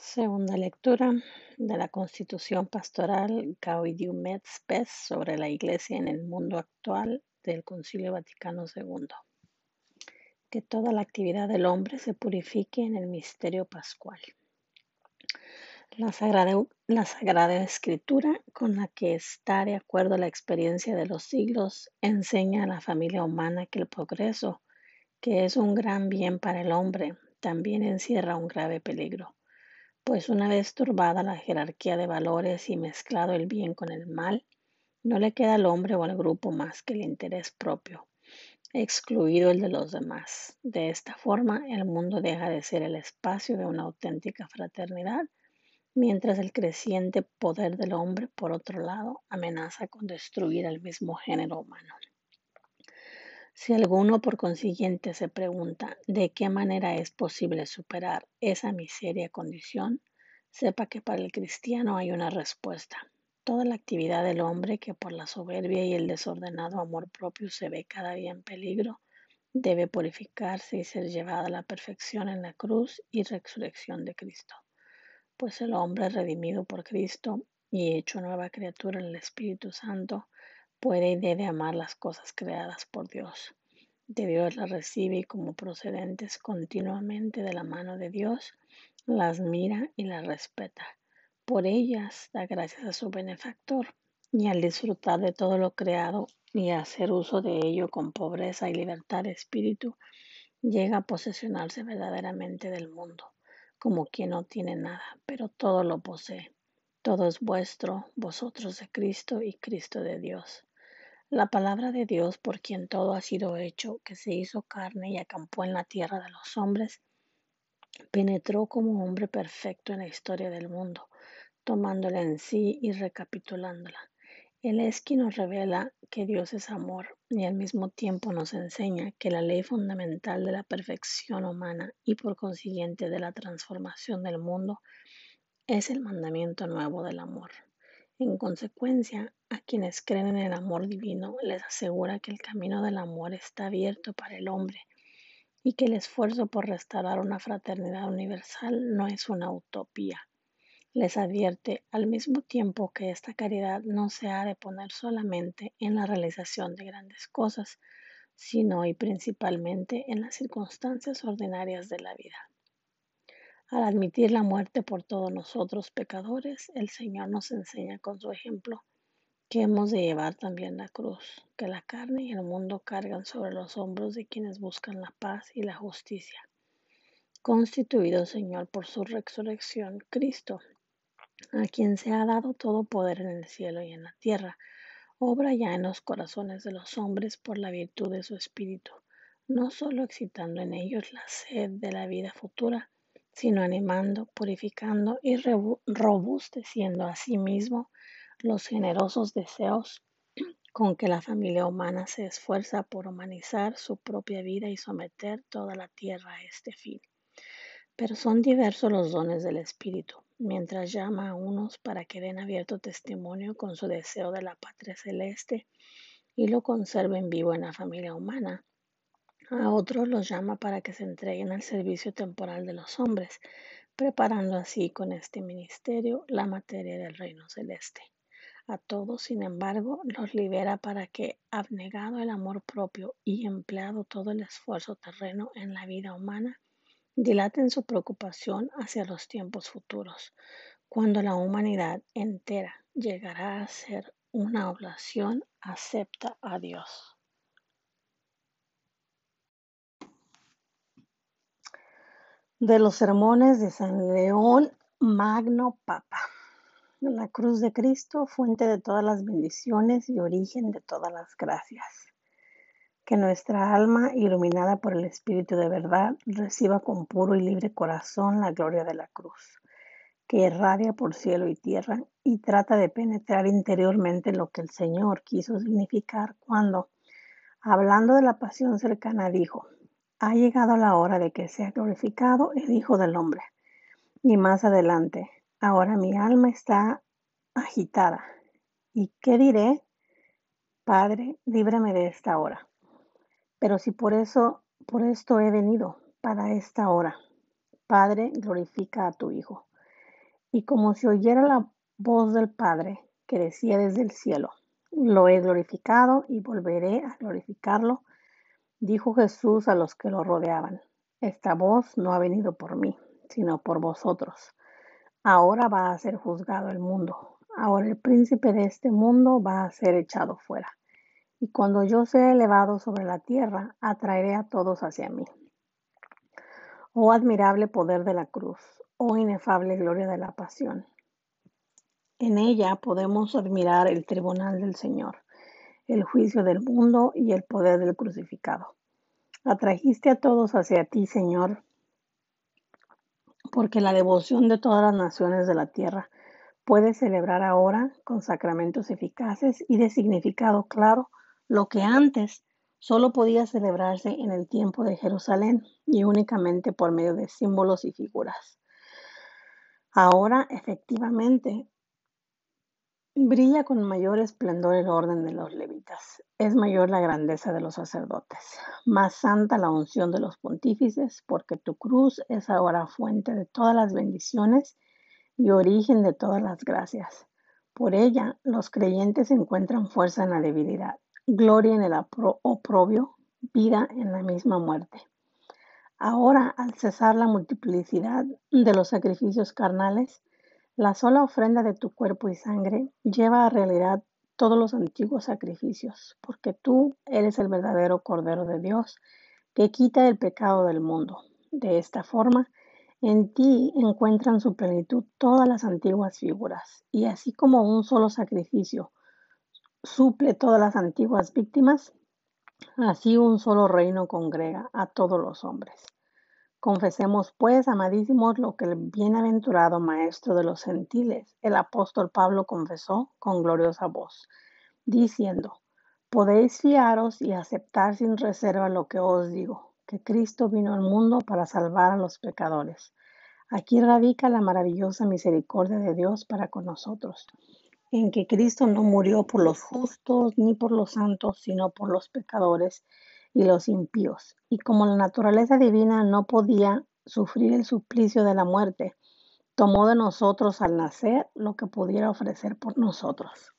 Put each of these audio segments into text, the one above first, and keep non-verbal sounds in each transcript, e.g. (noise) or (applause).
Segunda lectura de la Constitución Pastoral Gaudium et Spes sobre la Iglesia en el mundo actual del Concilio Vaticano II. Que toda la actividad del hombre se purifique en el misterio pascual. La Sagrada, la Sagrada Escritura, con la que está de acuerdo la experiencia de los siglos, enseña a la familia humana que el progreso, que es un gran bien para el hombre, también encierra un grave peligro pues una vez turbada la jerarquía de valores y mezclado el bien con el mal, no le queda al hombre o al grupo más que el interés propio, excluido el de los demás. De esta forma, el mundo deja de ser el espacio de una auténtica fraternidad, mientras el creciente poder del hombre, por otro lado, amenaza con destruir al mismo género humano. Si alguno por consiguiente se pregunta de qué manera es posible superar esa miseria condición, sepa que para el cristiano hay una respuesta. Toda la actividad del hombre que por la soberbia y el desordenado amor propio se ve cada día en peligro, debe purificarse y ser llevada a la perfección en la cruz y resurrección de Cristo. Pues el hombre redimido por Cristo y hecho nueva criatura en el Espíritu Santo, puede y debe amar las cosas creadas por Dios. De Dios las recibe y como procedentes continuamente de la mano de Dios, las mira y las respeta. Por ellas da gracias a su benefactor y al disfrutar de todo lo creado y hacer uso de ello con pobreza y libertad de espíritu, llega a posesionarse verdaderamente del mundo, como quien no tiene nada, pero todo lo posee. Todo es vuestro, vosotros de Cristo y Cristo de Dios. La palabra de Dios, por quien todo ha sido hecho, que se hizo carne y acampó en la tierra de los hombres, penetró como hombre perfecto en la historia del mundo, tomándola en sí y recapitulándola. Él es quien nos revela que Dios es amor y al mismo tiempo nos enseña que la ley fundamental de la perfección humana y por consiguiente de la transformación del mundo es el mandamiento nuevo del amor. En consecuencia, a quienes creen en el amor divino les asegura que el camino del amor está abierto para el hombre y que el esfuerzo por restaurar una fraternidad universal no es una utopía. Les advierte al mismo tiempo que esta caridad no se ha de poner solamente en la realización de grandes cosas, sino y principalmente en las circunstancias ordinarias de la vida. Al admitir la muerte por todos nosotros pecadores, el Señor nos enseña con su ejemplo que hemos de llevar también la cruz, que la carne y el mundo cargan sobre los hombros de quienes buscan la paz y la justicia. Constituido, Señor, por su resurrección, Cristo, a quien se ha dado todo poder en el cielo y en la tierra, obra ya en los corazones de los hombres por la virtud de su Espíritu, no solo excitando en ellos la sed de la vida futura, sino animando, purificando y robusteciendo a sí mismo los generosos deseos (clears throat) con que la familia humana se esfuerza por humanizar su propia vida y someter toda la tierra a este fin. Pero son diversos los dones del Espíritu, mientras llama a unos para que den abierto testimonio con su deseo de la patria celeste y lo conserven vivo en la familia humana a otros los llama para que se entreguen al servicio temporal de los hombres, preparando así con este ministerio la materia del reino celeste. A todos, sin embargo, los libera para que, abnegado el amor propio y empleado todo el esfuerzo terreno en la vida humana, dilaten su preocupación hacia los tiempos futuros, cuando la humanidad entera llegará a ser una oblación acepta a Dios. De los sermones de San León Magno Papa. La cruz de Cristo, fuente de todas las bendiciones y origen de todas las gracias. Que nuestra alma, iluminada por el Espíritu de verdad, reciba con puro y libre corazón la gloria de la cruz, que irradia por cielo y tierra y trata de penetrar interiormente lo que el Señor quiso significar cuando, hablando de la pasión cercana, dijo, ha llegado la hora de que sea glorificado el Hijo del Hombre. Y más adelante, ahora mi alma está agitada. ¿Y qué diré? Padre, líbrame de esta hora. Pero si por eso, por esto he venido, para esta hora. Padre, glorifica a tu Hijo. y como si oyera la voz del Padre que decía desde el cielo, lo he glorificado y volveré a glorificarlo, dijo Jesús a los que lo rodeaban. Esta voz no ha venido por mí, sino por vosotros. Ahora va a ser juzgado el mundo. Ahora el príncipe de este mundo va a ser echado fuera. Y cuando yo sea elevado sobre la tierra, atraeré a todos hacia mí. Oh admirable poder de la cruz, oh inefable gloria de la pasión. En ella podemos admirar el tribunal del Señor, el juicio del mundo y el poder del crucificado. Atrajiste a todos hacia ti, Señor, porque la devoción de todas las naciones de la tierra puede celebrar ahora con sacramentos eficaces y de significado claro lo que antes solo podía celebrarse en el tiempo de Jerusalén y únicamente por medio de símbolos y figuras. Ahora, efectivamente, brilla con mayor esplendor el orden de los levitas. Es mayor la grandeza de los sacerdotes, más santa la unción de los pontífices, porque tu cruz es ahora fuente de todas las bendiciones y origen de todas las gracias. Por ella los creyentes encuentran fuerza en la debilidad, gloria en el oprobio, vida en la misma muerte. Ahora, al cesar la multiplicidad de los sacrificios carnales, la sola ofrenda de tu cuerpo y sangre lleva a realidad todos los antiguos sacrificios, porque tú eres el verdadero Cordero de Dios que quita el pecado del mundo. De esta forma, en ti encuentran su plenitud todas las antiguas figuras, y así como un solo sacrificio suple todas las antiguas víctimas, así un solo reino congrega a todos los hombres. Confesemos pues, amadísimos, lo que el bienaventurado Maestro de los gentiles, el apóstol Pablo, confesó con gloriosa voz, diciendo, podéis fiaros y aceptar sin reserva lo que os digo, que Cristo vino al mundo para salvar a los pecadores. Aquí radica la maravillosa misericordia de Dios para con nosotros, en que Cristo no murió por los justos ni por los santos, sino por los pecadores y los impíos. Y como la naturaleza divina no podía sufrir el suplicio de la muerte, tomó de nosotros al nacer lo que pudiera ofrecer por nosotros.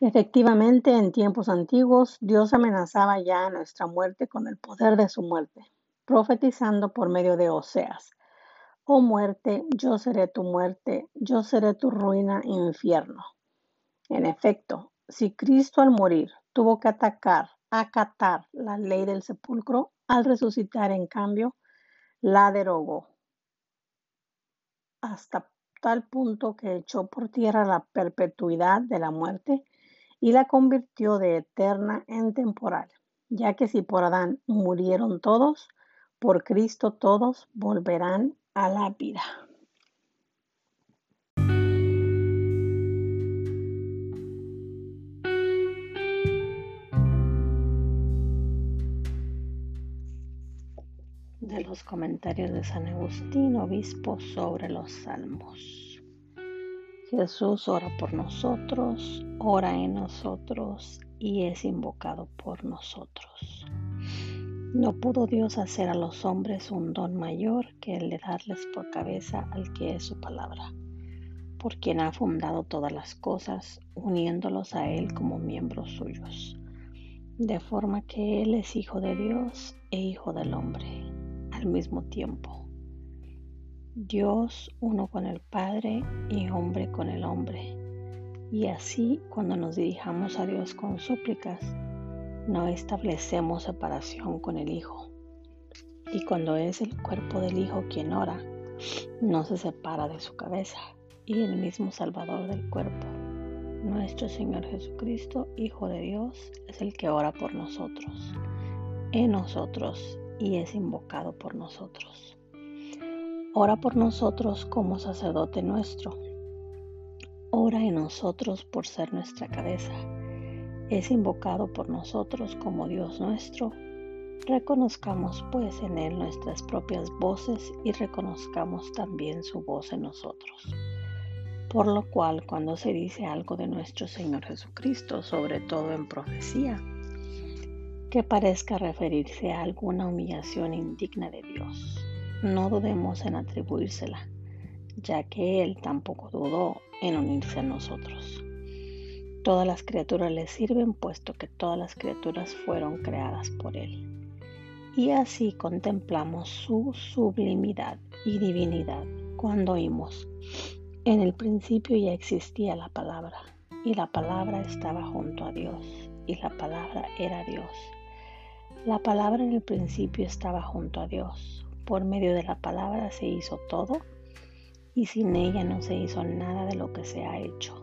Efectivamente, en tiempos antiguos, Dios amenazaba ya nuestra muerte con el poder de su muerte, profetizando por medio de Oseas. Oh muerte, yo seré tu muerte, yo seré tu ruina e infierno. En efecto, si Cristo al morir tuvo que atacar, acatar la ley del sepulcro, al resucitar, en cambio, la derogó hasta tal punto que echó por tierra la perpetuidad de la muerte y la convirtió de eterna en temporal, ya que si por Adán murieron todos, por Cristo todos volverán a la vida. Los comentarios de San Agustín, obispo, sobre los salmos. Jesús ora por nosotros, ora en nosotros y es invocado por nosotros. No pudo Dios hacer a los hombres un don mayor que el de darles por cabeza al que es su palabra, por quien ha fundado todas las cosas, uniéndolos a Él como miembros suyos, de forma que Él es hijo de Dios e hijo del hombre al mismo tiempo. Dios uno con el Padre y hombre con el hombre. Y así cuando nos dirijamos a Dios con súplicas, no establecemos separación con el Hijo. Y cuando es el cuerpo del Hijo quien ora, no se separa de su cabeza y el mismo Salvador del cuerpo. Nuestro Señor Jesucristo, Hijo de Dios, es el que ora por nosotros, en nosotros y es invocado por nosotros. Ora por nosotros como sacerdote nuestro. Ora en nosotros por ser nuestra cabeza. Es invocado por nosotros como Dios nuestro. Reconozcamos pues en Él nuestras propias voces y reconozcamos también su voz en nosotros. Por lo cual, cuando se dice algo de nuestro Señor Jesucristo, sobre todo en profecía, que parezca referirse a alguna humillación indigna de Dios. No dudemos en atribuírsela, ya que Él tampoco dudó en unirse a nosotros. Todas las criaturas le sirven, puesto que todas las criaturas fueron creadas por Él. Y así contemplamos su sublimidad y divinidad cuando oímos. En el principio ya existía la palabra, y la palabra estaba junto a Dios, y la palabra era Dios. La palabra en el principio estaba junto a Dios. Por medio de la palabra se hizo todo, y sin ella no se hizo nada de lo que se ha hecho.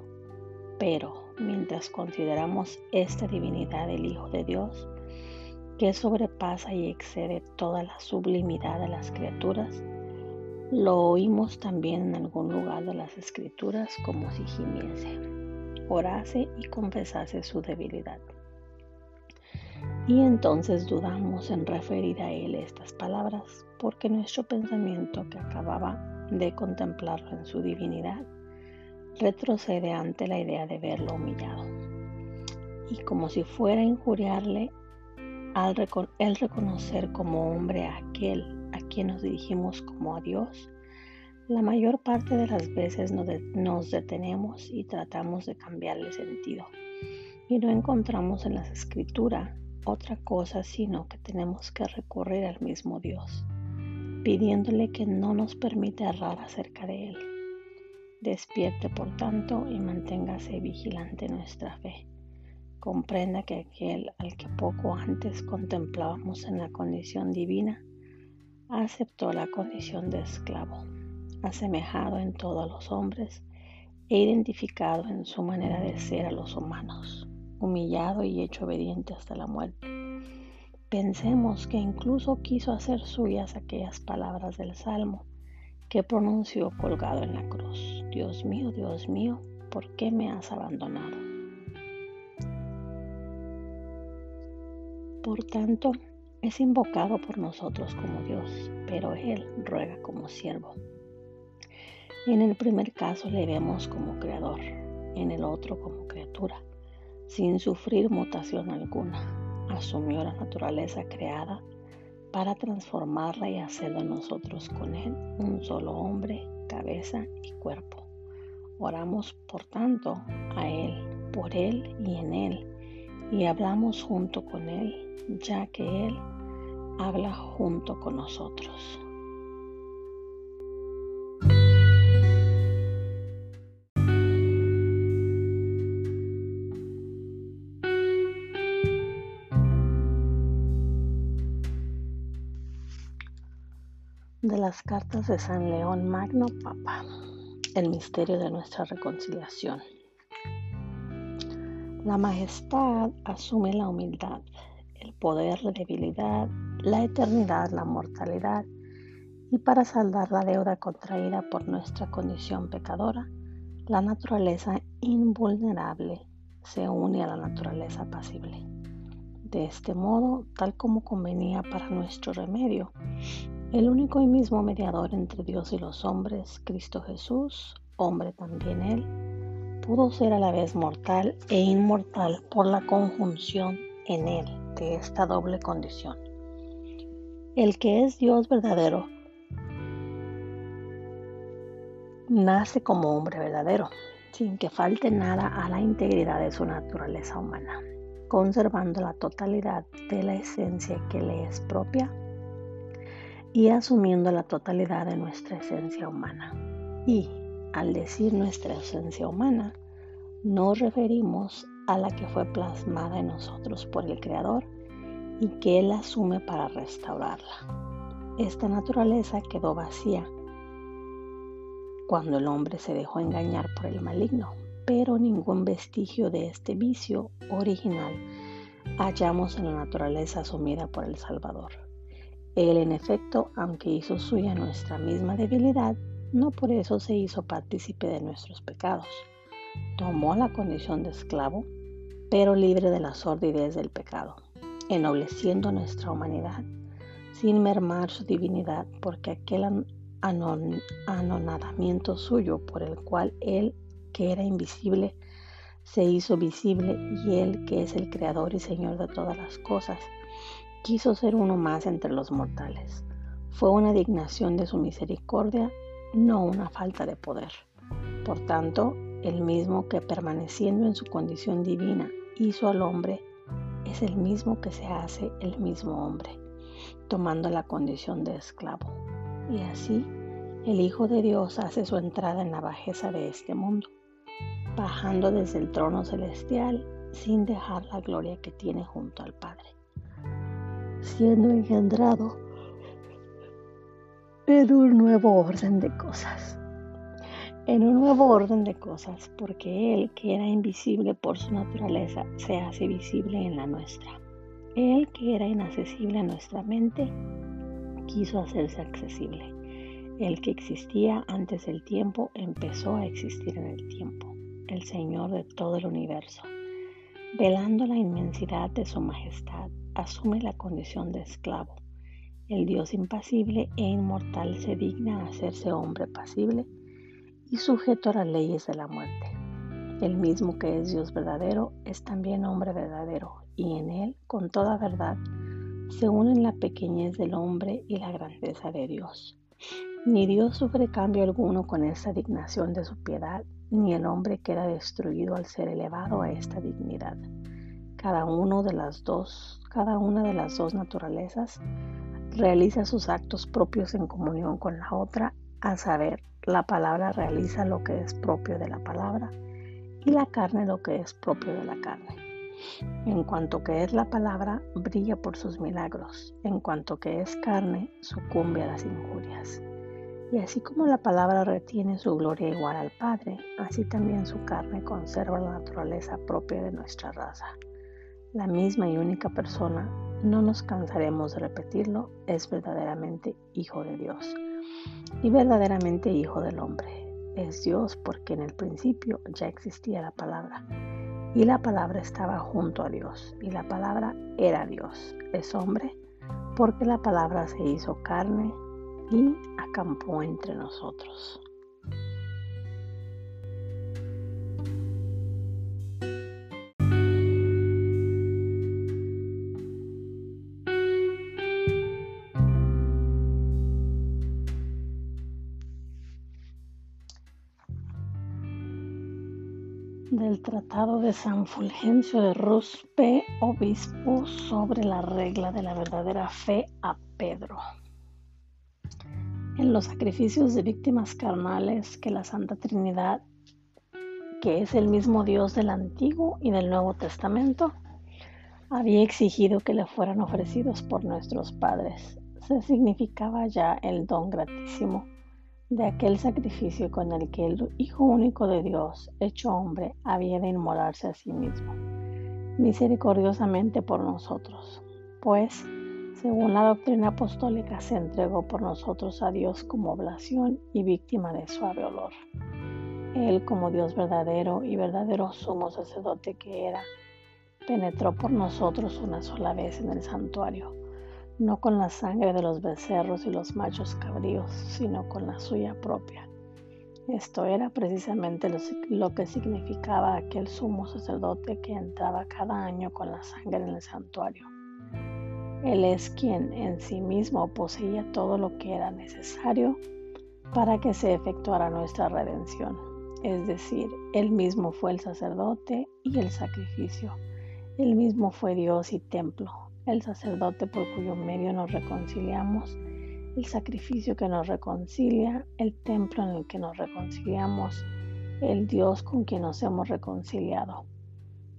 Pero mientras consideramos esta divinidad del Hijo de Dios, que sobrepasa y excede toda la sublimidad de las criaturas, lo oímos también en algún lugar de las escrituras como si gimiese, orase y confesase su debilidad. Y entonces dudamos en referir a él estas palabras, porque nuestro pensamiento que acababa de contemplarlo en su divinidad retrocede ante la idea de verlo humillado. Y como si fuera injuriarle al el reconocer como hombre a aquel a quien nos dirigimos como a Dios, la mayor parte de las veces nos detenemos y tratamos de cambiarle sentido. Y no encontramos en las escrituras otra cosa sino que tenemos que recurrir al mismo Dios, pidiéndole que no nos permita errar acerca de Él. Despierte, por tanto, y manténgase vigilante nuestra fe. Comprenda que aquel al que poco antes contemplábamos en la condición divina, aceptó la condición de esclavo, asemejado en todo a los hombres e identificado en su manera de ser a los humanos, humillado y hecho obediente hasta la muerte. Pensemos que incluso quiso hacer suyas aquellas palabras del Salmo que pronunció colgado en la cruz. Dios mío, Dios mío, ¿por qué me has abandonado? Por tanto, es invocado por nosotros como Dios, pero Él ruega como siervo. En el primer caso le vemos como creador, en el otro como criatura, sin sufrir mutación alguna. Asumió la naturaleza creada para transformarla y hacer de nosotros con Él un solo hombre, cabeza y cuerpo. Oramos, por tanto, a Él, por Él y en Él, y hablamos junto con Él, ya que Él habla junto con nosotros. Las cartas de San León Magno Papa, el misterio de nuestra reconciliación. La majestad asume la humildad, el poder, la debilidad, la eternidad, la mortalidad, y para saldar la deuda contraída por nuestra condición pecadora, la naturaleza invulnerable se une a la naturaleza pasible. De este modo, tal como convenía para nuestro remedio, el único y mismo mediador entre Dios y los hombres, Cristo Jesús, hombre también Él, pudo ser a la vez mortal e inmortal por la conjunción en Él de esta doble condición. El que es Dios verdadero nace como hombre verdadero, sin que falte nada a la integridad de su naturaleza humana, conservando la totalidad de la esencia que le es propia y asumiendo la totalidad de nuestra esencia humana. Y al decir nuestra esencia humana, nos referimos a la que fue plasmada en nosotros por el Creador y que Él asume para restaurarla. Esta naturaleza quedó vacía cuando el hombre se dejó engañar por el maligno, pero ningún vestigio de este vicio original hallamos en la naturaleza asumida por el Salvador. Él, en efecto, aunque hizo suya nuestra misma debilidad, no por eso se hizo partícipe de nuestros pecados. Tomó la condición de esclavo, pero libre de la sordidez del pecado ennobleciendo nuestra humanidad, sin mermar su divinidad, porque aquel anonadamiento suyo por el cual Él, que era invisible, se hizo visible y Él, que es el Creador y Señor de todas las cosas, quiso ser uno más entre los mortales. Fue una dignación de su misericordia no una falta de poder. Por tanto, el mismo que permaneciendo en su condición divina hizo al hombre, es el mismo que se hace el mismo hombre, tomando la condición de esclavo. Y así, el Hijo de Dios hace su entrada en la bajeza de este mundo, bajando desde el trono celestial sin dejar la gloria que tiene junto al Padre, siendo engendrado en un nuevo orden de cosas. En un nuevo orden de cosas, porque Él, que era invisible por su naturaleza, se hace visible en la nuestra. Él, que era inaccesible a nuestra mente, quiso hacerse accesible. El que existía antes del tiempo empezó a existir en el tiempo, el Señor de todo el universo. Velando la inmensidad de su majestad, asume la condición de esclavo el Dios impasible e inmortal se digna a hacerse hombre pasible y sujeto a las leyes de la muerte. El mismo que es Dios verdadero es también hombre verdadero y en él, con toda verdad, se unen la pequeñez del hombre y la grandeza de Dios. Ni Dios sufre cambio alguno con esta dignación de su piedad, ni el hombre queda destruido al ser elevado a esta dignidad. Cada uno de las dos, cada una de las dos naturalezas realiza sus actos propios en comunión con la otra, a saber, la palabra realiza lo que es propio de la palabra y la carne lo que es propio de la carne. En cuanto que es la palabra, brilla por sus milagros, en cuanto que es carne, sucumbe a las injurias. Y así como la palabra retiene su gloria igual al Padre, así también su carne conserva la naturaleza propia de nuestra raza. La misma y única persona no nos cansaremos de repetirlo, es verdaderamente Hijo de Dios y verdaderamente Hijo del hombre. Es Dios porque en el principio ya existía la palabra y la palabra estaba junto a Dios y la palabra era Dios. Es hombre porque la palabra se hizo carne y acampó entre nosotros. Tratado de San Fulgencio de Ruspe, obispo, sobre la regla de la verdadera fe a Pedro. En los sacrificios de víctimas carnales que la Santa Trinidad, que es el mismo Dios del Antiguo y del Nuevo Testamento, había exigido que le fueran ofrecidos por nuestros padres, se significaba ya el don gratísimo de aquel sacrificio con el que el Hijo único de Dios, hecho hombre, había de inmolarse a sí mismo, misericordiosamente por nosotros, pues, según la doctrina apostólica, se entregó por nosotros a Dios como oblación y víctima de suave olor. Él, como Dios verdadero y verdadero sumo sacerdote que era, penetró por nosotros una sola vez en el santuario no con la sangre de los becerros y los machos cabríos, sino con la suya propia. Esto era precisamente lo, que significaba aquel sumo sacerdote que entraba cada año con la sangre en el santuario. Él es quien en sí mismo poseía todo lo que era necesario para que se efectuara nuestra redención. Es decir, Él mismo fue el sacerdote y el sacrificio. Él mismo fue Dios y templo, el sacerdote por cuyo medio nos reconciliamos, el sacrificio que nos reconcilia, el templo en el que nos reconciliamos, el Dios con quien nos hemos reconciliado.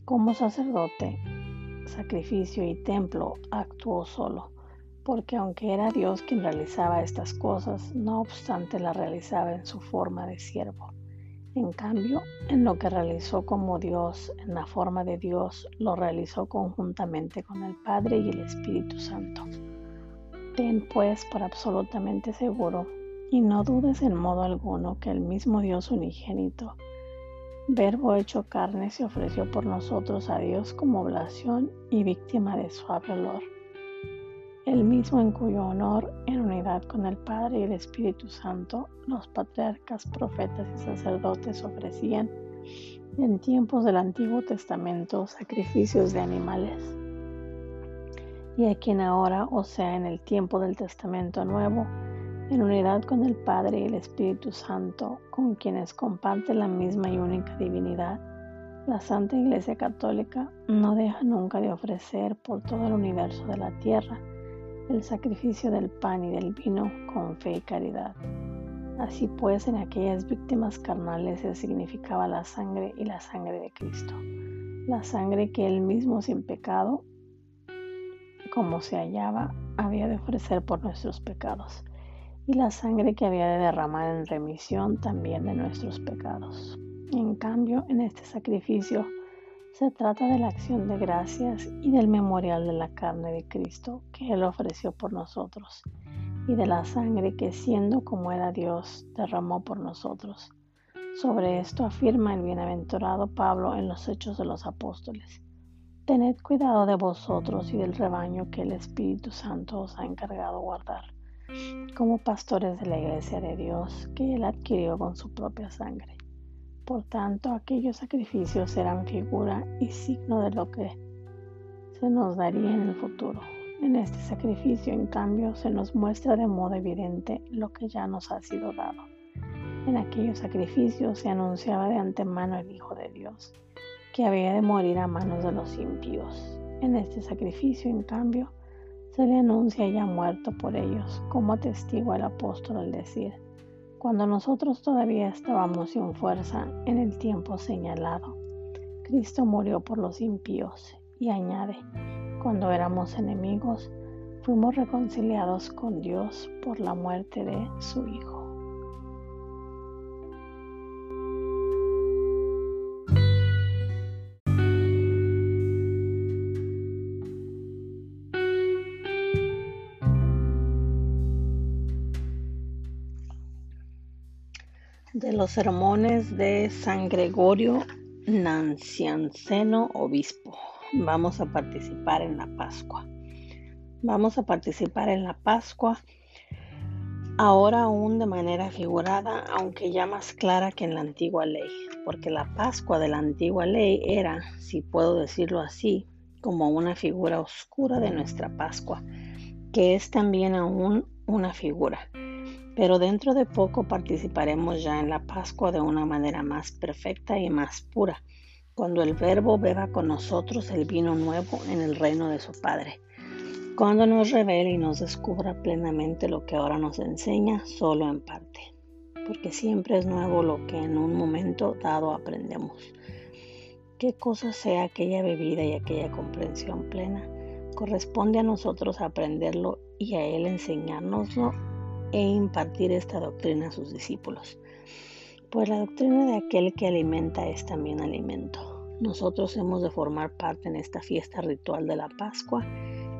Como sacerdote, sacrificio y templo actuó solo, porque aunque era Dios quien realizaba estas cosas, no obstante las realizaba en su forma de siervo. En cambio, en lo que realizó como Dios, en la forma de Dios, lo realizó conjuntamente con el Padre y el Espíritu Santo. Ten pues por absolutamente seguro y no dudes en modo alguno que el mismo Dios unigénito, Verbo hecho carne, se ofreció por nosotros a Dios como oblación y víctima de suave olor el mismo en cuyo honor, en unidad con el Padre y el Espíritu Santo, los patriarcas, profetas y sacerdotes ofrecían en tiempos del Antiguo Testamento sacrificios de animales. Y a quien ahora, o sea, en el tiempo del Testamento Nuevo, en unidad con el Padre y el Espíritu Santo, con quienes comparten la misma y única divinidad, la Santa Iglesia Católica no deja nunca de ofrecer por todo el universo de la tierra el sacrificio del pan y del vino con fe y caridad. Así pues, en aquellas víctimas carnales se significaba la sangre y la sangre de Cristo, la sangre que él mismo sin pecado, como se hallaba, había de ofrecer por nuestros pecados, y la sangre que había de derramar en remisión también de nuestros pecados. En cambio, en este sacrificio se trata de la acción de gracias y del memorial de la carne de Cristo que Él ofreció por nosotros y de la sangre que siendo como era Dios derramó por nosotros. Sobre esto afirma el bienaventurado Pablo en los Hechos de los Apóstoles. Tened cuidado de vosotros y del rebaño que el Espíritu Santo os ha encargado guardar, como pastores de la iglesia de Dios que Él adquirió con su propia sangre. Por tanto, aquellos sacrificios serán figura y signo de lo que se nos daría en el futuro. En este sacrificio, en cambio, se nos muestra de modo evidente lo que ya nos ha sido dado. En aquellos sacrificios se anunciaba de antemano el Hijo de Dios, que había de morir a manos de los impíos. En este sacrificio, en cambio, se le anuncia ya muerto por ellos, como testigo el apóstol al decir, cuando nosotros todavía estábamos sin fuerza en el tiempo señalado, Cristo murió por los impíos y añade, cuando éramos enemigos, fuimos reconciliados con Dios por la muerte de su Hijo. De los sermones de San Gregorio Nancianceno, obispo vamos a participar en la Pascua. Vamos a participar en la Pascua ahora aún de manera figurada, aunque ya más clara que en la antigua ley, porque la Pascua de la antigua ley era, si puedo decirlo así, como una figura oscura de nuestra Pascua, que es también aún una figura. Pero dentro de poco participaremos ya en la Pascua de una manera más perfecta y más pura cuando el Verbo beba con nosotros el vino nuevo en el reino de su Padre, cuando nos revele y nos descubra plenamente lo que ahora nos enseña solo en parte, porque siempre es nuevo lo que en un momento dado aprendemos. Qué cosa sea aquella bebida y aquella comprensión plena, corresponde a nosotros aprenderlo y a Él enseñárnoslo e impartir esta doctrina a sus discípulos pues la doctrina de aquel que alimenta es también alimento. Nosotros hemos de formar parte en esta fiesta ritual de la Pascua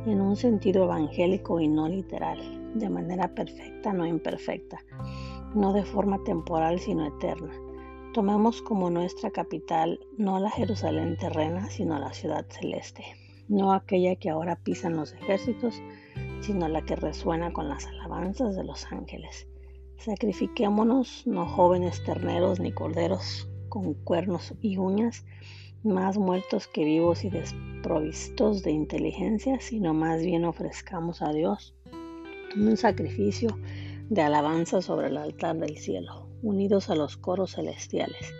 en un sentido evangélico y no literal, de manera perfecta, no imperfecta, no de forma temporal, sino eterna. Tomemos como nuestra capital no la Jerusalén terrena, sino la ciudad celeste, no aquella que ahora pisan los ejércitos, sino la que resuena con las alabanzas de los ángeles. Sacrifiquémonos, no jóvenes terneros ni corderos con cuernos y uñas, más muertos que vivos y desprovistos de inteligencia, sino más bien ofrezcamos a Dios un sacrificio de alabanza sobre el altar del cielo, unidos a los coros celestiales.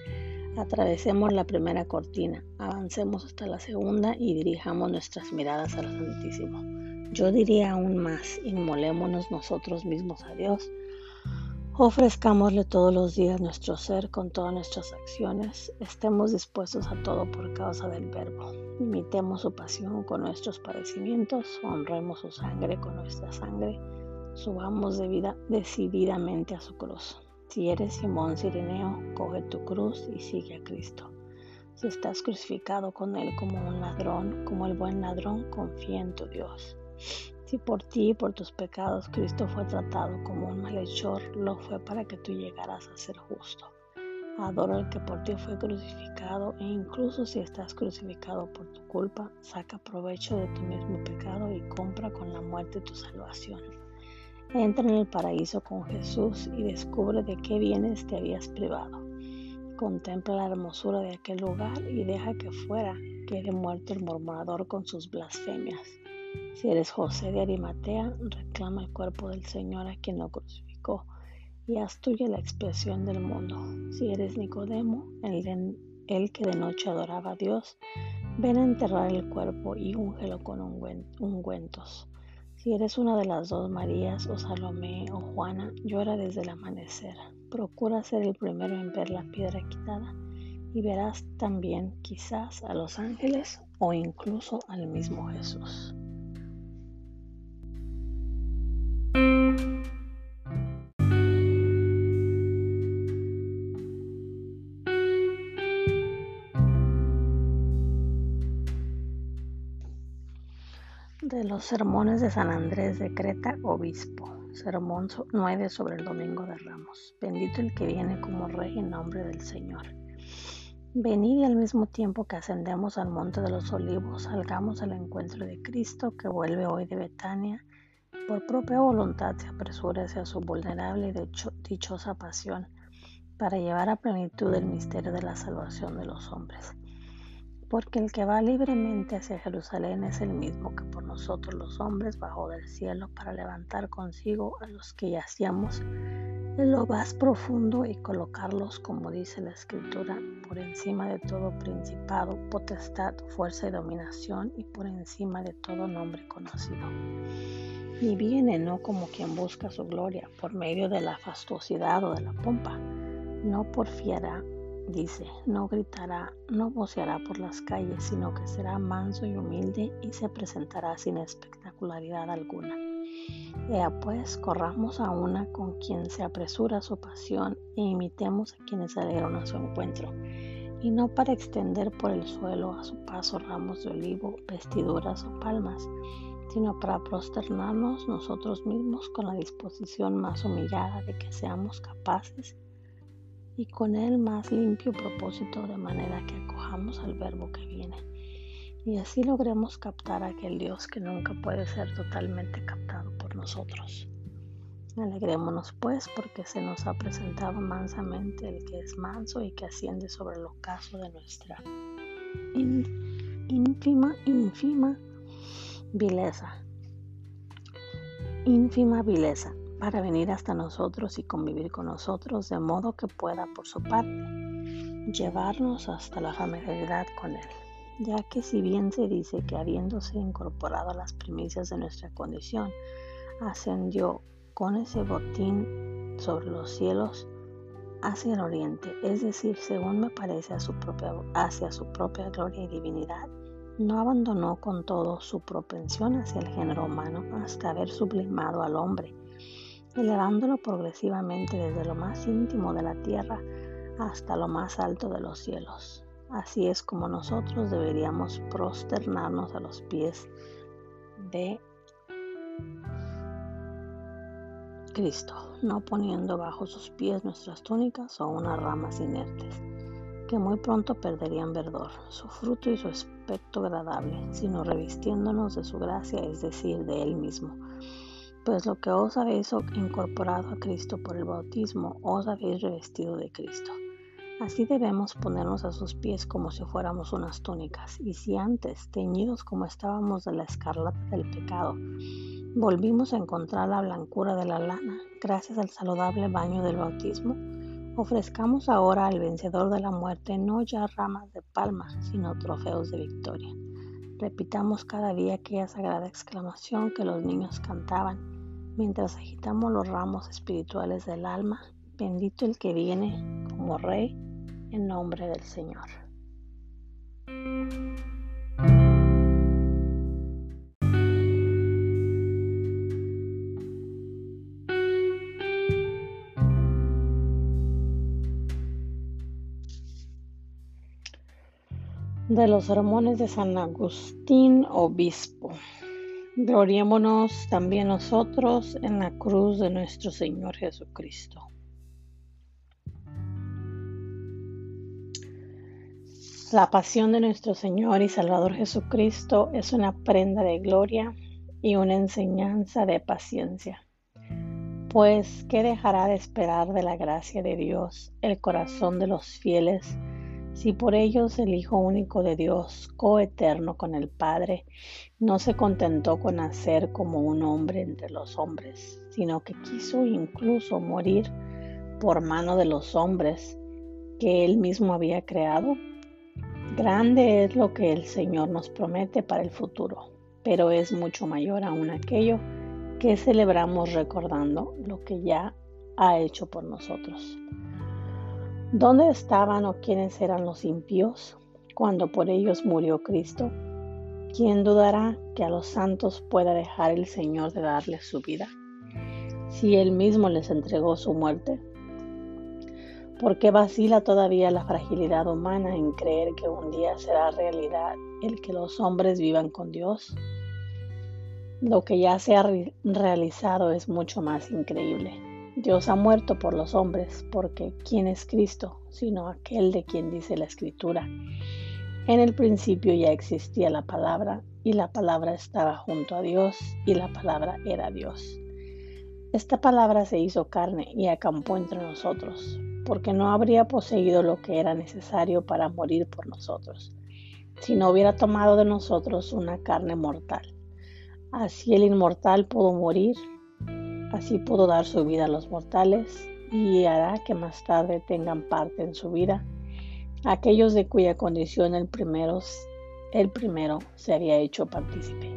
Atravesemos la primera cortina, avancemos hasta la segunda y dirijamos nuestras miradas al Santísimo. Yo diría aún más, inmolémonos nosotros mismos a Dios Ofrezcámosle todos los días nuestro ser con todas nuestras acciones. Estemos dispuestos a todo por causa del Verbo. Imitemos su pasión con nuestros padecimientos. Honremos su sangre con nuestra sangre. Subamos de vida decididamente a su cruz. Si eres Simón Sireneo, coge tu cruz y sigue a Cristo. Si estás crucificado con Él como un ladrón, como el buen ladrón, confía en tu Dios. Si por ti y por tus pecados Cristo fue tratado como un malhechor, lo fue para que tú llegaras a ser justo. Adora al que por ti fue crucificado e incluso si estás crucificado por tu culpa, saca provecho de tu mismo pecado y compra con la muerte tu salvación. Entra en el paraíso con Jesús y descubre de qué bienes te habías privado. Contempla la hermosura de aquel lugar y deja que fuera quede muerto el murmurador con sus blasfemias. Si eres José de Arimatea, reclama el cuerpo del Señor a quien lo crucificó y haz tuya la expiación del mundo. Si eres Nicodemo, el, el que de noche adoraba a Dios, ven a enterrar el cuerpo y úngelo con ungüentos. Si eres una de las dos Marías, o Salomé, o Juana, llora desde el amanecer. Procura ser el primero en ver la piedra quitada y verás también quizás a los ángeles o incluso al mismo Jesús. De los sermones de San Andrés de Creta, obispo. Sermón 9 sobre el Domingo de Ramos. Bendito el que viene como Rey en nombre del Señor. Venid y al mismo tiempo que ascendemos al monte de los olivos, salgamos al encuentro de Cristo que vuelve hoy de Betania. Por propia voluntad se apresura hacia su vulnerable y dichosa pasión para llevar a plenitud el misterio de la salvación de los hombres porque el que va libremente hacia Jerusalén es el mismo que por nosotros los hombres bajó del cielo para levantar consigo a los que yacíamos en lo más profundo y colocarlos, como dice la Escritura, por encima de todo principado, potestad, fuerza y dominación y por encima de todo nombre conocido. Y viene no como quien busca su gloria por medio de la fastuosidad o de la pompa, no por fiera Dice, no gritará, no voceará por las calles, sino que será manso y humilde y se presentará sin espectacularidad alguna. Ea pues, corramos a una con quien se apresura su pasión e imitemos a quienes salieron a su encuentro, y no para extender por el suelo a su paso ramos de olivo, vestiduras o palmas, sino para prosternarnos nosotros mismos con la disposición más humillada de que seamos capaces y con el más limpio propósito de manera que acojamos al verbo que viene y así logremos captar a aquel Dios que nunca puede ser totalmente captado por nosotros. Alegrémonos pues porque se nos ha presentado mansamente el que es manso y que asciende sobre el ocaso de nuestra ínfima, ínfima vileza. Ínfima vileza para venir hasta nosotros y convivir con nosotros de modo que pueda por su parte llevarnos hasta la familiaridad con Él, ya que si bien se dice que habiéndose incorporado a las primicias de nuestra condición, ascendió con ese botín sobre los cielos hacia el oriente, es decir, según me parece a su propia, hacia su propia gloria y divinidad, no abandonó con todo su propensión hacia el género humano hasta haber sublimado al hombre elevándolo progresivamente desde lo más íntimo de la tierra hasta lo más alto de los cielos. Así es como nosotros deberíamos prosternarnos a los pies de Cristo, no poniendo bajo sus pies nuestras túnicas o unas ramas inertes, que muy pronto perderían verdor, su fruto y su aspecto agradable, sino revistiéndonos de su gracia, es decir, de Él mismo pues lo que os habéis incorporado a Cristo por el bautismo, os habéis revestido de Cristo. Así debemos ponernos a sus pies como si fuéramos unas túnicas, y si antes, teñidos como estábamos de la escarlata del pecado, volvimos a encontrar la blancura de la lana, gracias al saludable baño del bautismo, ofrezcamos ahora al vencedor de la muerte no ya ramas de palma, sino trofeos de victoria. Repitamos cada día aquella sagrada exclamación que los niños cantaban mientras agitamos los ramos espirituales del alma, bendito el que viene como Rey en nombre del Señor. De los sermones de San Agustín, obispo. Gloriémonos también nosotros en la cruz de nuestro Señor Jesucristo. La pasión de nuestro Señor y Salvador Jesucristo es una prenda de gloria y una enseñanza de paciencia. Pues, ¿qué dejará de esperar de la gracia de Dios el corazón de los fieles Si por ellos el Hijo único de Dios, coeterno con el Padre, no se contentó con nacer como un hombre entre los hombres, sino que quiso incluso morir por mano de los hombres que él mismo había creado, grande es lo que el Señor nos promete para el futuro, pero es mucho mayor aún aquello que celebramos recordando lo que ya ha hecho por nosotros. ¿Dónde estaban o quiénes eran los impíos cuando por ellos murió Cristo? ¿Quién dudará que a los santos pueda dejar el Señor de darles su vida? Si Él mismo les entregó su muerte, ¿por qué vacila todavía la fragilidad humana en creer que un día será realidad el que los hombres vivan con Dios? Lo que ya se ha realizado es mucho más increíble. Dios ha muerto por los hombres, porque ¿quién es Cristo? Sino aquel de quien dice la Escritura. En el principio ya existía la palabra, y la palabra estaba junto a Dios, y la palabra era Dios. Esta palabra se hizo carne y acampó entre nosotros, porque no habría poseído lo que era necesario para morir por nosotros, si no hubiera tomado de nosotros una carne mortal. Así el inmortal pudo morir Así pudo dar su vida a los mortales y hará que más tarde tengan parte en su vida aquellos de cuya condición el primero, el primero sería hecho partícipe.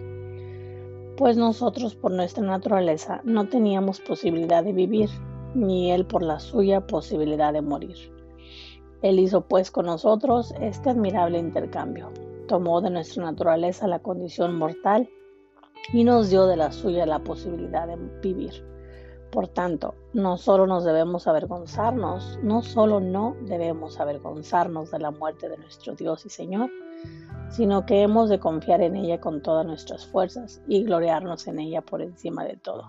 Pues nosotros por nuestra naturaleza no teníamos posibilidad de vivir, ni él por la suya posibilidad de morir. Él hizo pues con nosotros este admirable intercambio. Tomó de nuestra naturaleza la condición mortal y nos dio de la suya la posibilidad de vivir. Por tanto, no solo nos debemos avergonzarnos, no solo no debemos avergonzarnos de la muerte de nuestro Dios y Señor, sino que hemos de confiar en ella con todas nuestras fuerzas y gloriarnos en ella por encima de todo.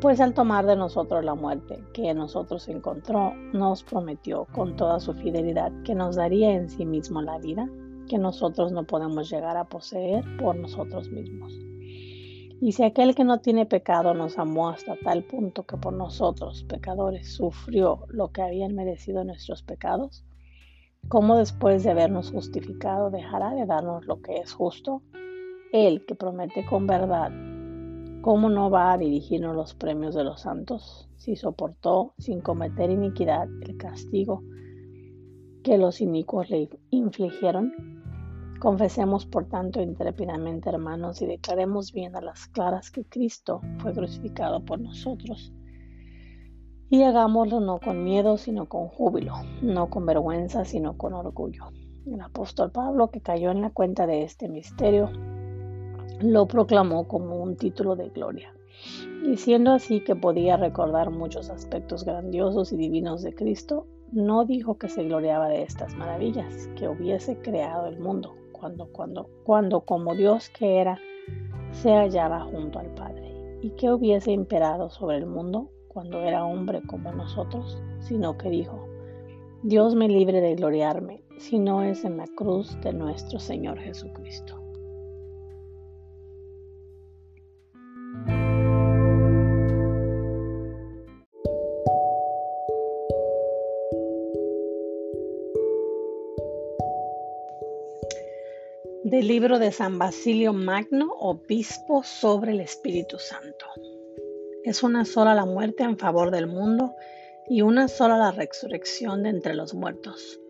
Pues al tomar de nosotros la muerte que en nosotros encontró, nos prometió con toda su fidelidad que nos daría en sí mismo la vida que nosotros no podemos llegar a poseer por nosotros mismos. Y si aquel que no tiene pecado nos amó hasta tal punto que por nosotros, pecadores, sufrió lo que habían merecido nuestros pecados, ¿cómo después de habernos justificado dejará de darnos lo que es justo? Él que promete con verdad, ¿cómo no va a dirigirnos los premios de los santos si soportó sin cometer iniquidad el castigo que los inicuos le infligieron? Confesemos, por tanto, intrépidamente, hermanos, y declaremos bien a las claras que Cristo fue crucificado por nosotros. Y hagámoslo no con miedo, sino con júbilo, no con vergüenza, sino con orgullo. El apóstol Pablo, que cayó en la cuenta de este misterio, lo proclamó como un título de gloria, diciendo así que podía recordar muchos aspectos grandiosos y divinos de Cristo, no dijo que se gloriaba de estas maravillas, que hubiese creado el mundo, cuando, cuando, cuando como Dios que era, se hallaba junto al Padre, y que hubiese imperado sobre el mundo cuando era hombre como nosotros, sino que dijo, Dios me libre de gloriarme, si no es en la cruz de nuestro Señor Jesucristo. Del libro de San Basilio Magno, obispo sobre el Espíritu Santo. Es una sola la muerte en favor del mundo y una sola la resurrección de entre los muertos.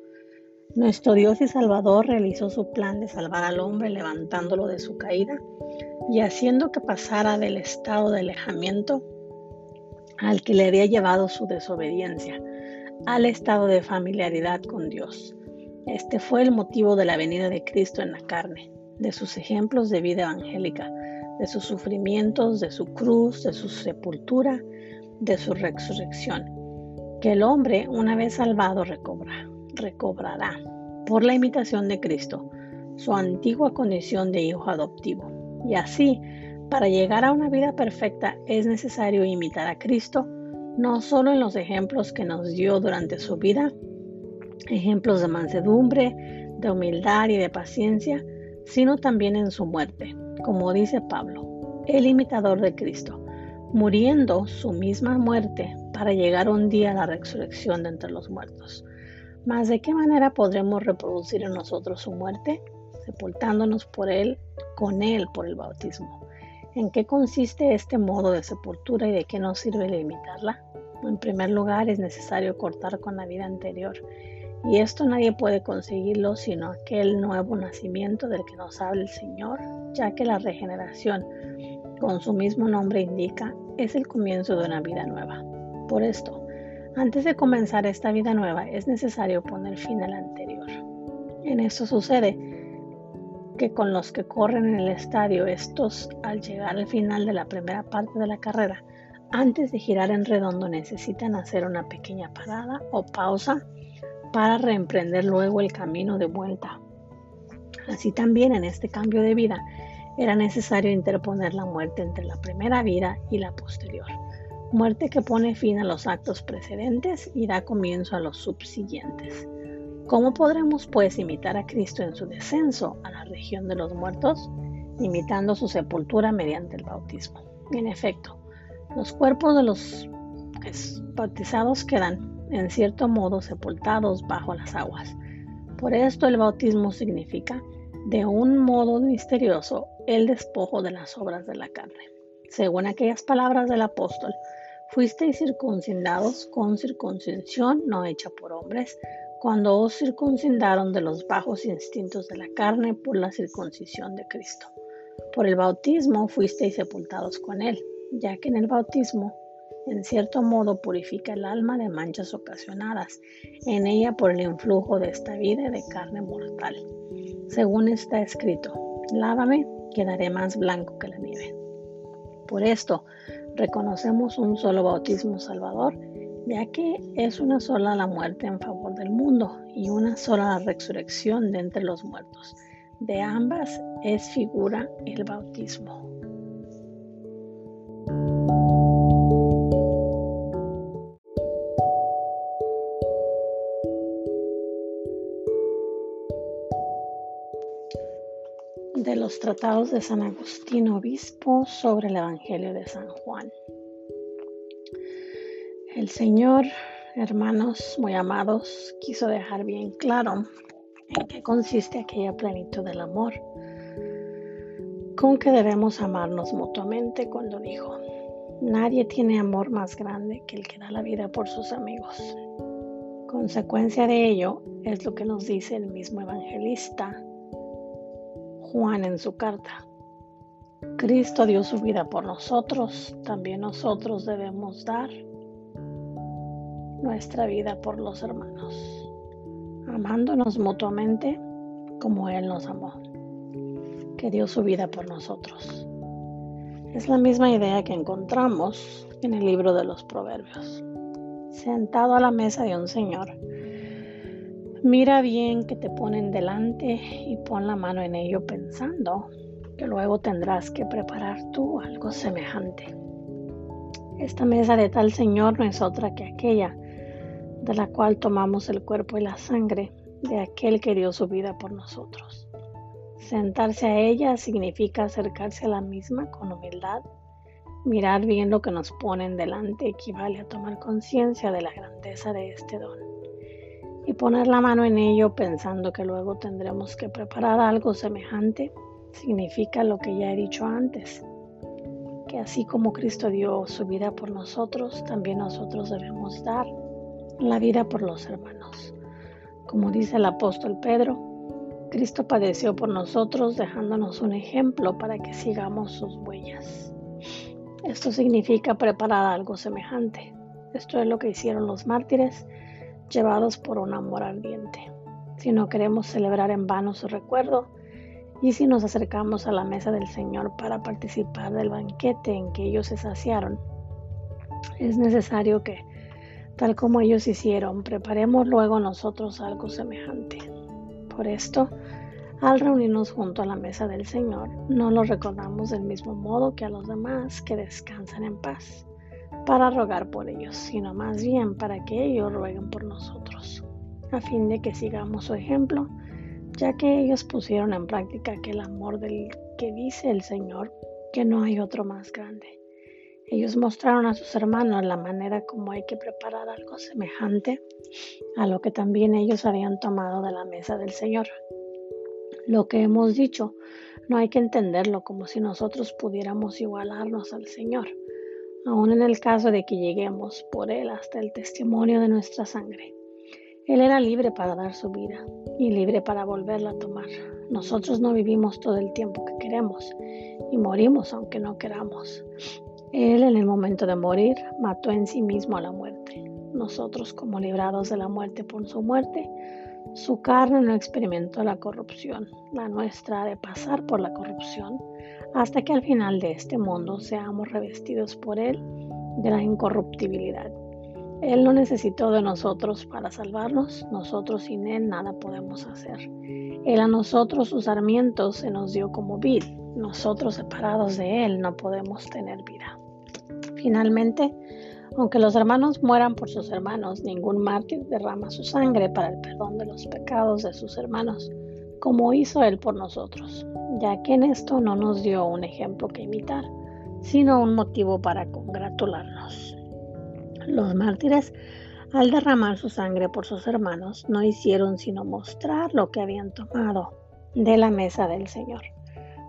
Nuestro Dios y Salvador realizó su plan de salvar al hombre levantándolo de su caída y haciendo que pasara del estado de alejamiento al que le había llevado su desobediencia, al estado de familiaridad con Dios este fue el motivo de la venida de Cristo en la carne, de sus ejemplos de vida evangélica, de sus sufrimientos, de su cruz, de su sepultura, de su resurrección, que el hombre, una vez salvado, recobra, recobrará, por la imitación de Cristo, su antigua condición de hijo adoptivo. Y así, para llegar a una vida perfecta es necesario imitar a Cristo, no solo en los ejemplos que nos dio durante su vida, ejemplos de mansedumbre, de humildad y de paciencia, sino también en su muerte, como dice Pablo, el imitador de Cristo, muriendo su misma muerte para llegar un día a la resurrección de entre los muertos. Mas ¿de qué manera podremos reproducir en nosotros su muerte? Sepultándonos por él, con él por el bautismo. ¿En qué consiste este modo de sepultura y de qué nos sirve limitarla? En primer lugar, es necesario cortar con la vida anterior, y esto nadie puede conseguirlo sino aquel nuevo nacimiento del que nos habla el Señor, ya que la regeneración, con su mismo nombre indica, es el comienzo de una vida nueva. Por esto, antes de comenzar esta vida nueva es necesario poner fin a la anterior. En esto sucede que con los que corren en el estadio, estos al llegar al final de la primera parte de la carrera, antes de girar en redondo necesitan hacer una pequeña parada o pausa para reemprender luego el camino de vuelta. Así también en este cambio de vida era necesario interponer la muerte entre la primera vida y la posterior muerte que pone fin a los actos precedentes y da comienzo a los subsiguientes. ¿Cómo podremos pues imitar a Cristo en su descenso a la región de los muertos? Imitando su sepultura mediante el bautismo. En efecto, los cuerpos de los bautizados quedan, en cierto modo, sepultados bajo las aguas. Por esto el bautismo significa, de un modo misterioso, el despojo de las obras de la carne. Según aquellas palabras del apóstol, Fuisteis circuncidados con circuncisión no hecha por hombres, cuando os circuncidaron de los bajos instintos de la carne por la circuncisión de Cristo. Por el bautismo fuisteis sepultados con Él, ya que en el bautismo, en cierto modo, purifica el alma de manchas ocasionadas en ella por el influjo de esta vida de carne mortal. Según está escrito, lávame, quedaré más blanco que la nieve. Por esto, reconocemos un solo bautismo salvador, ya que es una sola la muerte en favor del mundo y una sola la resurrección de entre los muertos. De ambas es figura el bautismo. De los tratados de San Agustín Obispo sobre el Evangelio de San Juan. El Señor, hermanos muy amados, quiso dejar bien claro en qué consiste aquella plenitud del amor, con que debemos amarnos mutuamente cuando dijo, nadie tiene amor más grande que el que da la vida por sus amigos. Consecuencia de ello es lo que nos dice el mismo evangelista Juan en su carta. Cristo dio su vida por nosotros, también nosotros debemos dar nuestra vida por los hermanos, amándonos mutuamente como Él nos amó, que dio su vida por nosotros. Es la misma idea que encontramos en el libro de los Proverbios. Sentado a la mesa de un Señor, Mira bien que te ponen delante y pon la mano en ello pensando que luego tendrás que preparar tú algo semejante. Esta mesa de tal Señor no es otra que aquella de la cual tomamos el cuerpo y la sangre de aquel que dio su vida por nosotros. Sentarse a ella significa acercarse a la misma con humildad. Mirar bien lo que nos ponen delante equivale a tomar conciencia de la grandeza de este don y poner la mano en ello pensando que luego tendremos que preparar algo semejante, significa lo que ya he dicho antes, que así como Cristo dio su vida por nosotros, también nosotros debemos dar la vida por los hermanos. Como dice el apóstol Pedro, Cristo padeció por nosotros dejándonos un ejemplo para que sigamos sus huellas. Esto significa preparar algo semejante. Esto es lo que hicieron los mártires llevados por un amor ardiente. Si no queremos celebrar en vano su recuerdo, y si nos acercamos a la mesa del Señor para participar del banquete en que ellos se saciaron, es necesario que, tal como ellos hicieron, preparemos luego nosotros algo semejante. Por esto, al reunirnos junto a la mesa del Señor, no lo recordamos del mismo modo que a los demás que descansan en paz para rogar por ellos, sino más bien para que ellos rueguen por nosotros, a fin de que sigamos su ejemplo, ya que ellos pusieron en práctica aquel amor del que dice el Señor que no hay otro más grande. Ellos mostraron a sus hermanos la manera como hay que preparar algo semejante a lo que también ellos habían tomado de la mesa del Señor. Lo que hemos dicho no hay que entenderlo como si nosotros pudiéramos igualarnos al Señor, aun en el caso de que lleguemos por Él hasta el testimonio de nuestra sangre. Él era libre para dar su vida y libre para volverla a tomar. Nosotros no vivimos todo el tiempo que queremos y morimos aunque no queramos. Él en el momento de morir mató en sí mismo a la muerte. Nosotros como librados de la muerte por su muerte, su carne no experimentó la corrupción, la nuestra de pasar por la corrupción, hasta que al final de este mundo seamos revestidos por Él de la incorruptibilidad. Él no necesitó de nosotros para salvarnos, nosotros sin Él nada podemos hacer. Él a nosotros sus sarmientos se nos dio como vid, nosotros separados de Él no podemos tener vida. Finalmente, aunque los hermanos mueran por sus hermanos, ningún mártir derrama su sangre para el perdón de los pecados de sus hermanos, como hizo Él por nosotros, ya que en esto no nos dio un ejemplo que imitar, sino un motivo para congratularnos. Los mártires, al derramar su sangre por sus hermanos, no hicieron sino mostrar lo que habían tomado de la mesa del Señor.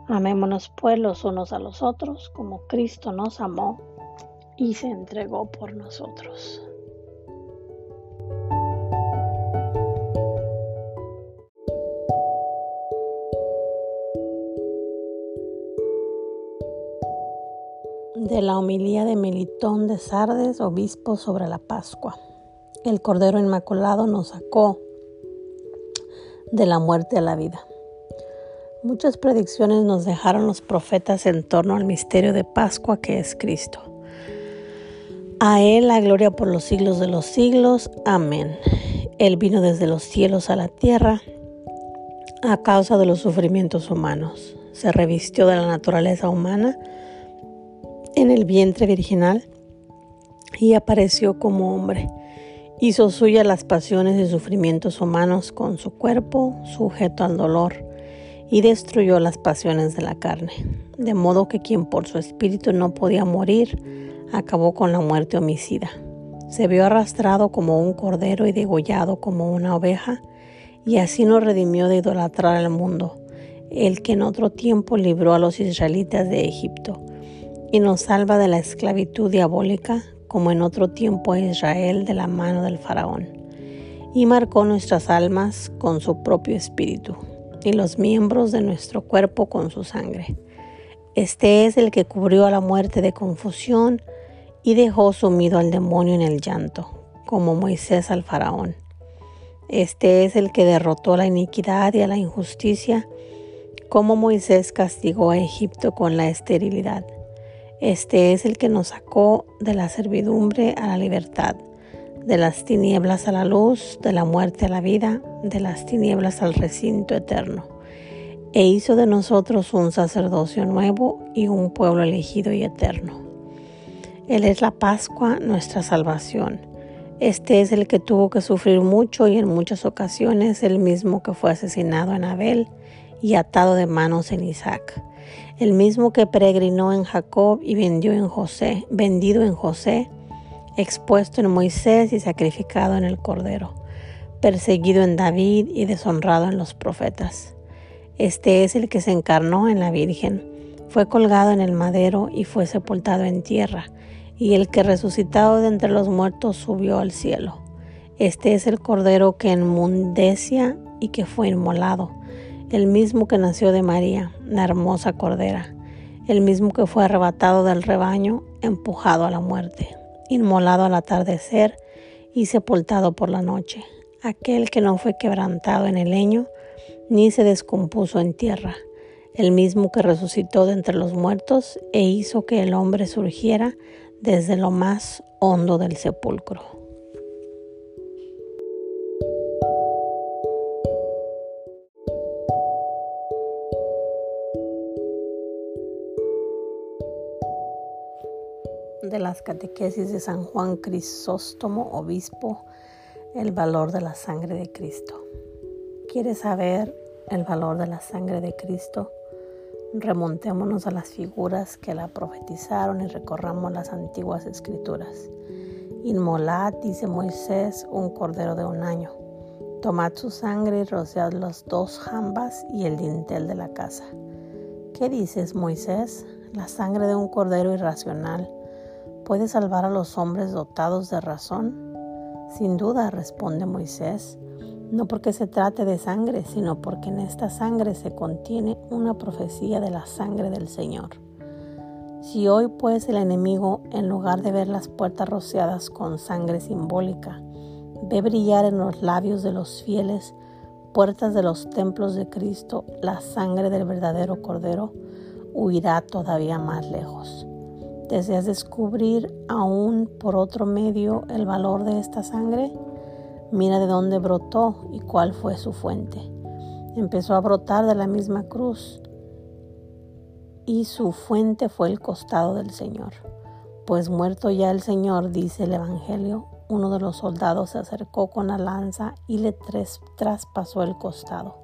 Amémonos pues los unos a los otros como Cristo nos amó y se entregó por nosotros. de la homilía de Melitón de Sardes, obispo sobre la Pascua. El Cordero Inmaculado nos sacó de la muerte a la vida. Muchas predicciones nos dejaron los profetas en torno al misterio de Pascua que es Cristo. A Él la gloria por los siglos de los siglos. Amén. Él vino desde los cielos a la tierra a causa de los sufrimientos humanos. Se revistió de la naturaleza humana en el vientre virginal y apareció como hombre. Hizo suya las pasiones y sufrimientos humanos con su cuerpo sujeto al dolor y destruyó las pasiones de la carne, de modo que quien por su espíritu no podía morir, acabó con la muerte homicida. Se vio arrastrado como un cordero y degollado como una oveja, y así nos redimió de idolatrar al mundo, el que en otro tiempo libró a los israelitas de Egipto y nos salva de la esclavitud diabólica, como en otro tiempo a Israel de la mano del faraón, y marcó nuestras almas con su propio espíritu, y los miembros de nuestro cuerpo con su sangre. Este es el que cubrió a la muerte de confusión y dejó sumido al demonio en el llanto, como Moisés al faraón. Este es el que derrotó la iniquidad y a la injusticia, como Moisés castigó a Egipto con la esterilidad. Este es el que nos sacó de la servidumbre a la libertad, de las tinieblas a la luz, de la muerte a la vida, de las tinieblas al recinto eterno, e hizo de nosotros un sacerdocio nuevo y un pueblo elegido y eterno. Él es la Pascua, nuestra salvación. Este es el que tuvo que sufrir mucho y en muchas ocasiones el mismo que fue asesinado en Abel y atado de manos en Isaac el mismo que peregrinó en Jacob y vendió en José, vendido en José, expuesto en Moisés y sacrificado en el Cordero, perseguido en David y deshonrado en los profetas. Este es el que se encarnó en la Virgen, fue colgado en el madero y fue sepultado en tierra, y el que resucitado de entre los muertos subió al cielo. Este es el Cordero que enmundecia y que fue inmolado el mismo que nació de María, la hermosa Cordera, el mismo que fue arrebatado del rebaño, empujado a la muerte, inmolado al atardecer y sepultado por la noche, aquel que no fue quebrantado en el leño, ni se descompuso en tierra, el mismo que resucitó de entre los muertos e hizo que el hombre surgiera desde lo más hondo del sepulcro. de las catequesis de San Juan Crisóstomo, obispo, el valor de la sangre de Cristo. ¿Quieres saber el valor de la sangre de Cristo? Remontémonos a las figuras que la profetizaron y recorramos las antiguas escrituras. Inmolad, dice Moisés, un cordero de un año. Tomad su sangre y rociad las dos jambas y el dintel de la casa. ¿Qué dices, Moisés? La sangre de un cordero irracional puede salvar a los hombres dotados de razón. Sin duda, responde Moisés no porque se trate de sangre, sino porque en esta sangre se contiene una profecía de la sangre del Señor. Si hoy pues el enemigo, en lugar de ver las puertas rociadas con sangre simbólica, ve brillar en los labios de los fieles, puertas de los templos de Cristo, la sangre del verdadero Cordero, huirá todavía más lejos. ¿Deseas descubrir aún por otro medio el valor de esta sangre? Mira de dónde brotó y cuál fue su fuente. Empezó a brotar de la misma cruz y su fuente fue el costado del Señor. Pues muerto ya el Señor, dice el Evangelio, uno de los soldados se acercó con la lanza y le traspasó el costado.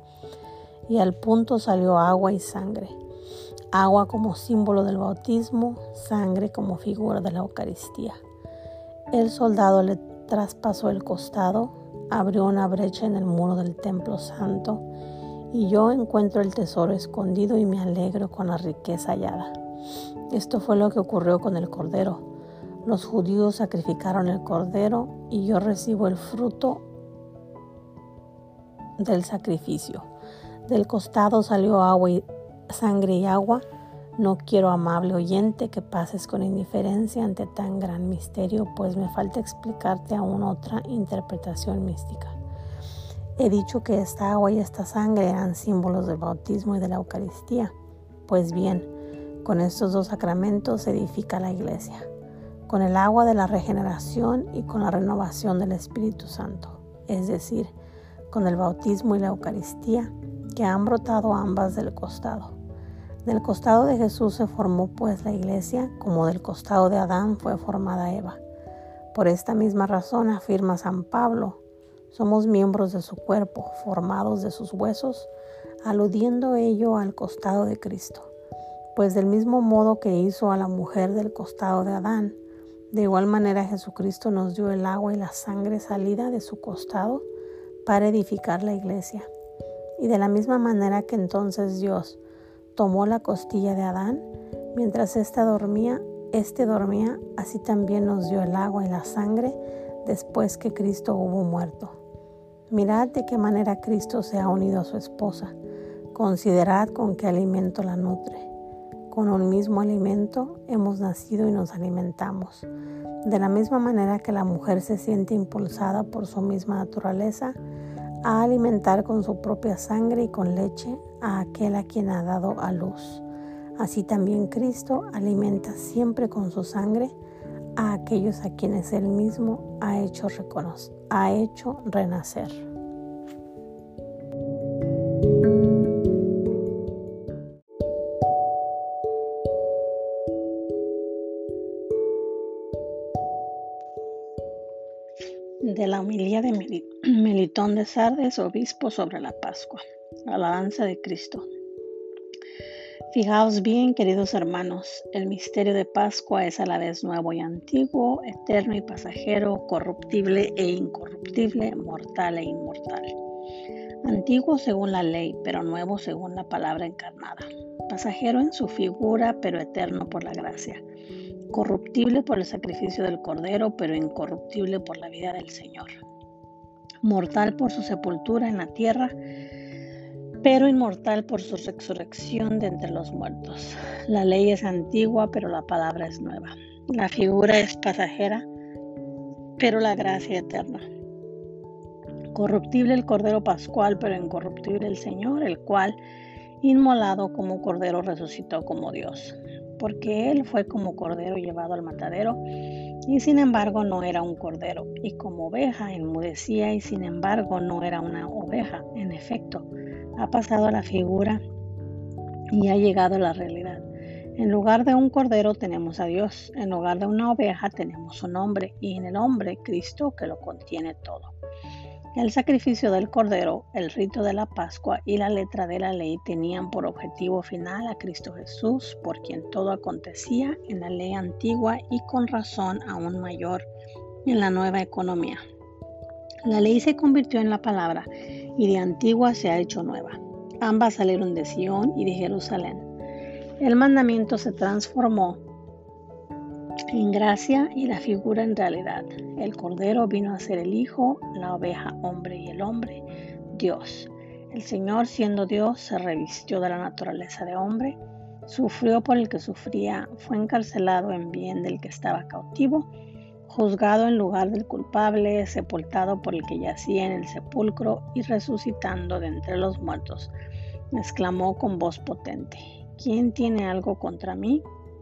Y al punto salió agua y sangre. Agua como símbolo del bautismo, sangre como figura de la Eucaristía. El soldado le traspasó el costado, abrió una brecha en el muro del templo santo y yo encuentro el tesoro escondido y me alegro con la riqueza hallada. Esto fue lo que ocurrió con el cordero. Los judíos sacrificaron el cordero y yo recibo el fruto del sacrificio. Del costado salió agua y sangre y agua no quiero, amable oyente, que pases con indiferencia ante tan gran misterio, pues me falta explicarte aún otra interpretación mística. He dicho que esta agua y esta sangre eran símbolos del bautismo y de la Eucaristía. Pues bien, con estos dos sacramentos se edifica la iglesia, con el agua de la regeneración y con la renovación del Espíritu Santo, es decir, con el bautismo y la Eucaristía que han brotado ambas del costado. Del costado de Jesús se formó pues la iglesia, como del costado de Adán fue formada Eva. Por esta misma razón afirma San Pablo, somos miembros de su cuerpo, formados de sus huesos, aludiendo ello al costado de Cristo. Pues del mismo modo que hizo a la mujer del costado de Adán, de igual manera Jesucristo nos dio el agua y la sangre salida de su costado para edificar la iglesia. Y de la misma manera que entonces Dios, tomó la costilla de Adán, mientras éste dormía, éste dormía, así también nos dio el agua y la sangre después que Cristo hubo muerto. Mirad de qué manera Cristo se ha unido a su esposa. Considerad con qué alimento la nutre. Con un mismo alimento hemos nacido y nos alimentamos. De la misma manera que la mujer se siente impulsada por su misma naturaleza, a alimentar con su propia sangre y con leche a aquel a quien ha dado a luz. Así también Cristo alimenta siempre con su sangre a aquellos a quienes Él mismo ha hecho, ha hecho renacer. De la homilía de (clears throat) Melitón de Sardes, obispo sobre la Pascua. Alabanza de Cristo. Fijaos bien, queridos hermanos, el misterio de Pascua es a la vez nuevo y antiguo, eterno y pasajero, corruptible e incorruptible, mortal e inmortal. Antiguo según la ley, pero nuevo según la palabra encarnada. Pasajero en su figura, pero eterno por la gracia corruptible por el sacrificio del Cordero, pero incorruptible por la vida del Señor. Mortal por su sepultura en la tierra, pero inmortal por su resurrección de entre los muertos. La ley es antigua, pero la palabra es nueva. La figura es pasajera, pero la gracia eterna. Corruptible el Cordero Pascual, pero incorruptible el Señor, el cual, inmolado como Cordero, resucitó como Dios porque él fue como cordero llevado al matadero, y sin embargo no era un cordero, y como oveja enmudecía, y sin embargo no era una oveja. En efecto, ha pasado la figura y ha llegado la realidad. En lugar de un cordero tenemos a Dios, en lugar de una oveja tenemos un hombre, y en el hombre Cristo que lo contiene todo. El sacrificio del Cordero, el rito de la Pascua y la letra de la ley tenían por objetivo final a Cristo Jesús, por quien todo acontecía en la ley antigua y con razón aún mayor en la nueva economía. La ley se convirtió en la palabra y de antigua se ha hecho nueva. Ambas salieron de Sion y de Jerusalén. El mandamiento se transformó en gracia y la figura en realidad. El Cordero vino a ser el Hijo, la oveja hombre y el hombre, Dios. El Señor, siendo Dios, se revistió de la naturaleza de hombre, sufrió por el que sufría, fue encarcelado en bien del que estaba cautivo, juzgado en lugar del culpable, sepultado por el que yacía en el sepulcro y resucitando de entre los muertos, exclamó con voz potente, ¿quién tiene algo contra mí?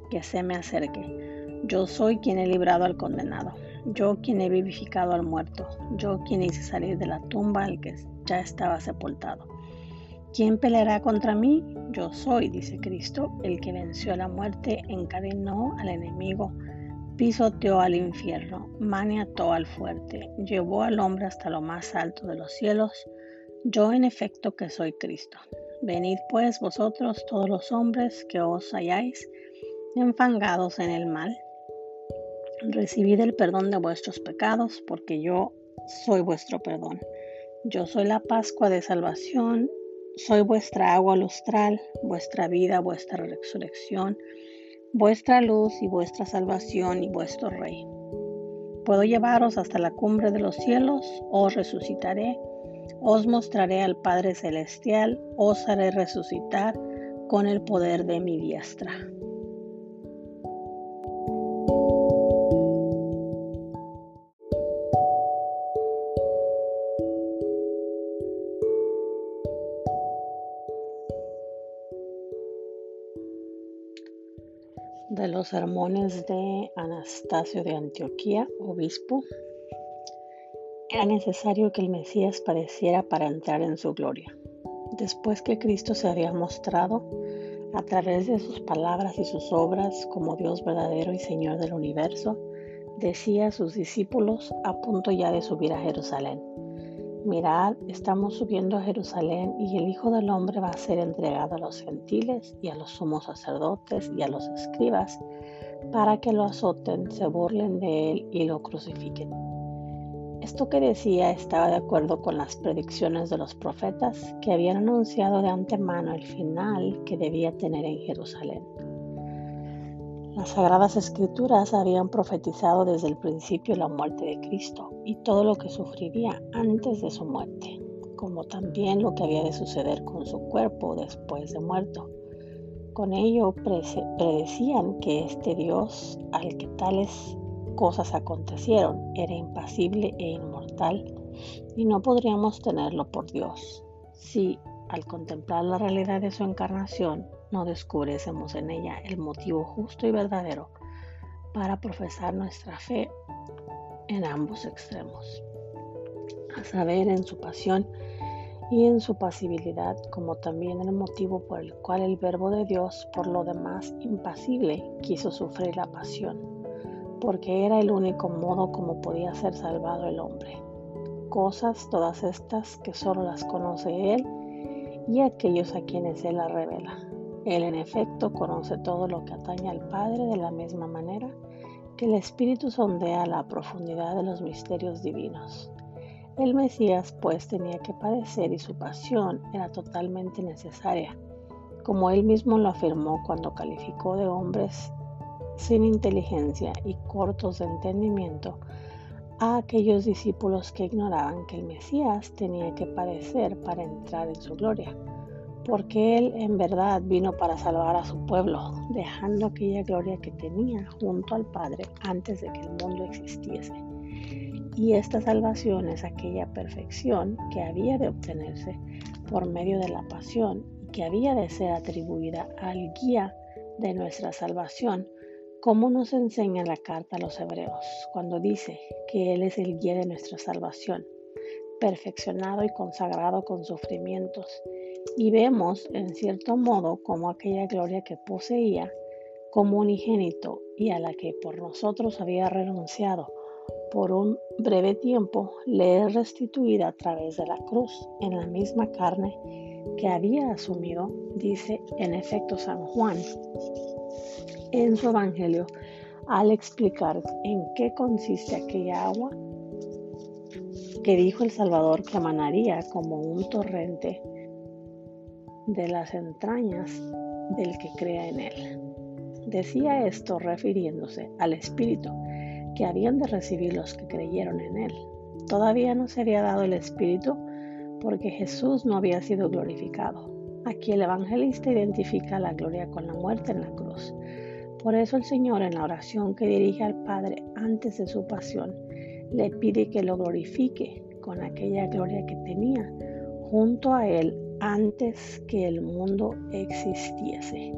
Que se me acerque. Yo soy quien he librado al condenado, yo quien he vivificado al muerto, yo quien hice salir de la tumba al que ya estaba sepultado. ¿Quién peleará contra mí? Yo soy, dice Cristo, el que venció la muerte, encadenó al enemigo, pisoteó al infierno, maniató al fuerte, llevó al hombre hasta lo más alto de los cielos. Yo en efecto que soy Cristo. Venid pues vosotros todos los hombres que os halláis enfangados en el mal recibid el perdón de vuestros pecados, porque yo soy vuestro perdón. Yo soy la Pascua de salvación, soy vuestra agua lustral, vuestra vida, vuestra resurrección, vuestra luz y vuestra salvación y vuestro rey. Puedo llevaros hasta la cumbre de los cielos, os resucitaré, os mostraré al Padre Celestial, os haré resucitar con el poder de mi diestra. Los sermones de Anastasio de Antioquía, obispo, era necesario que el Mesías padeciera para entrar en su gloria. Después que Cristo se había mostrado a través de sus palabras y sus obras como Dios verdadero y Señor del universo, decía a sus discípulos a punto ya de subir a Jerusalén. Mirad, estamos subiendo a Jerusalén y el Hijo del Hombre va a ser entregado a los gentiles y a los sumos sacerdotes y a los escribas para que lo azoten, se burlen de él y lo crucifiquen. Esto que decía estaba de acuerdo con las predicciones de los profetas que habían anunciado de antemano el final que debía tener en Jerusalén. Las sagradas escrituras habían profetizado desde el principio la muerte de Cristo y todo lo que sufriría antes de su muerte, como también lo que había de suceder con su cuerpo después de muerto. Con ello predecían que este Dios al que tales cosas acontecieron era impasible e inmortal y no podríamos tenerlo por Dios si al contemplar la realidad de su encarnación no descubriésemos en ella el motivo justo y verdadero para profesar nuestra fe en ambos extremos, a saber, en su pasión y en su pasibilidad, como también el motivo por el cual el Verbo de Dios, por lo demás impasible, quiso sufrir la pasión, porque era el único modo como podía ser salvado el hombre. Cosas todas estas que solo las conoce Él y aquellos a quienes Él las revela. Él en efecto conoce todo lo que atañe al Padre de la misma manera que el Espíritu sondea la profundidad de los misterios divinos. El Mesías pues tenía que padecer y su pasión era totalmente necesaria, como él mismo lo afirmó cuando calificó de hombres sin inteligencia y cortos de entendimiento a aquellos discípulos que ignoraban que el Mesías tenía que padecer para entrar en su gloria porque Él en verdad vino para salvar a su pueblo, dejando aquella gloria que tenía junto al Padre antes de que el mundo existiese. Y esta salvación es aquella perfección que había de obtenerse por medio de la pasión y que había de ser atribuida al guía de nuestra salvación, como nos enseña la carta a los hebreos, cuando dice que Él es el guía de nuestra salvación, perfeccionado y consagrado con sufrimientos y vemos en cierto modo como aquella gloria que poseía como unigénito y a la que por nosotros había renunciado por un breve tiempo le es restituida a través de la cruz en la misma carne que había asumido, dice en efecto San Juan en su Evangelio al explicar en qué consiste aquella agua que dijo el Salvador que emanaría como un torrente de las entrañas del que crea en él. Decía esto refiriéndose al Espíritu que habían de recibir los que creyeron en él. Todavía no se había dado el Espíritu porque Jesús no había sido glorificado. Aquí el evangelista identifica la gloria con la muerte en la cruz. Por eso el Señor en la oración que dirige al Padre antes de su pasión le pide que lo glorifique con aquella gloria que tenía junto a Él antes que el mundo existiese.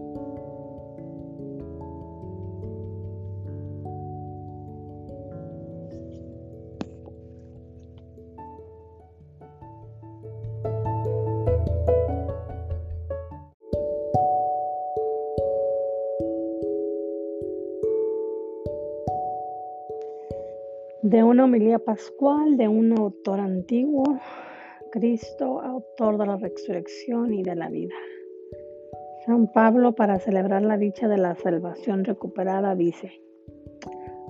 de una homilía pascual de un autor antiguo, Cristo, autor de la resurrección y de la vida. San Pablo, para celebrar la dicha de la salvación recuperada, dice,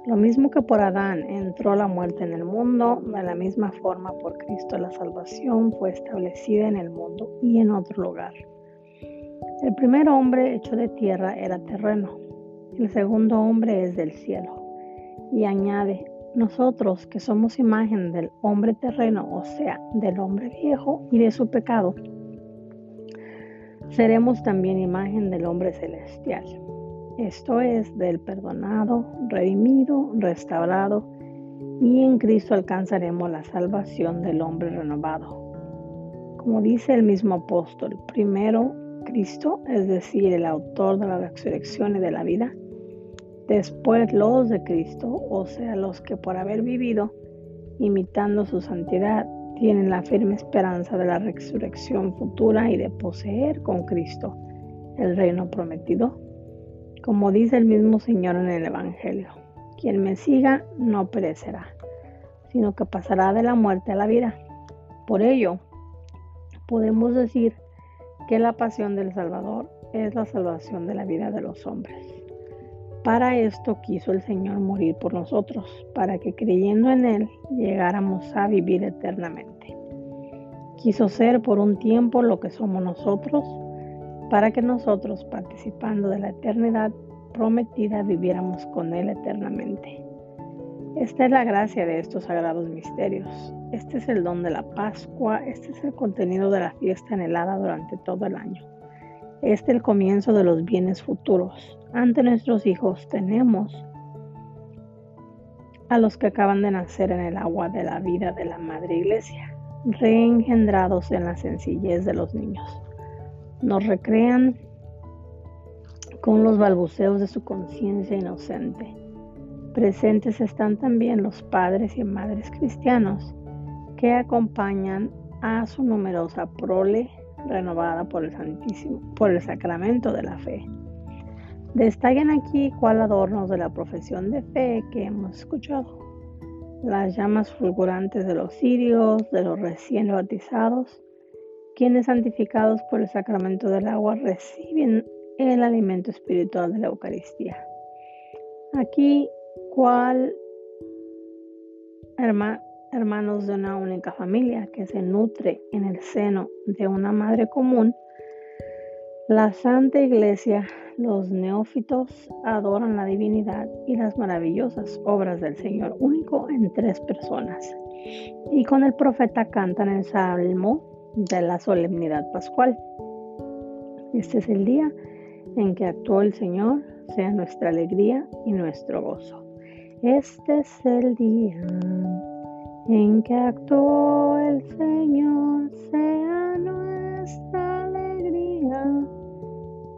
lo mismo que por Adán entró la muerte en el mundo, de la misma forma por Cristo la salvación fue establecida en el mundo y en otro lugar. El primer hombre hecho de tierra era terreno, el segundo hombre es del cielo. Y añade, nosotros que somos imagen del hombre terreno, o sea, del hombre viejo y de su pecado, seremos también imagen del hombre celestial. Esto es, del perdonado, redimido, restaurado, y en Cristo alcanzaremos la salvación del hombre renovado. Como dice el mismo apóstol, primero Cristo, es decir, el autor de la resurrección y de la vida, Después los de Cristo, o sea, los que por haber vivido imitando su santidad, tienen la firme esperanza de la resurrección futura y de poseer con Cristo el reino prometido. Como dice el mismo Señor en el Evangelio, quien me siga no perecerá, sino que pasará de la muerte a la vida. Por ello, podemos decir que la pasión del Salvador es la salvación de la vida de los hombres. Para esto quiso el Señor morir por nosotros, para que creyendo en Él llegáramos a vivir eternamente. Quiso ser por un tiempo lo que somos nosotros, para que nosotros, participando de la eternidad prometida, viviéramos con Él eternamente. Esta es la gracia de estos sagrados misterios. Este es el don de la Pascua, este es el contenido de la fiesta anhelada durante todo el año. Este es el comienzo de los bienes futuros ante nuestros hijos tenemos a los que acaban de nacer en el agua de la vida de la Madre Iglesia, reengendrados en la sencillez de los niños. Nos recrean con los balbuceos de su conciencia inocente. Presentes están también los padres y madres cristianos que acompañan a su numerosa prole renovada por el Santísimo, por el sacramento de la fe. Destacan aquí cuál adornos de la profesión de fe que hemos escuchado. Las llamas fulgurantes de los cirios, de los recién bautizados, quienes santificados por el sacramento del agua reciben el alimento espiritual de la Eucaristía. Aquí, cuál hermanos de una única familia que se nutre en el seno de una madre común, la Santa Iglesia los neófitos adoran la divinidad y las maravillosas obras del Señor único en tres personas. Y con el profeta cantan el salmo de la solemnidad pascual. Este es el día en que actuó el Señor, sea nuestra alegría y nuestro gozo. Este es el día en que actuó el Señor, sea nuestra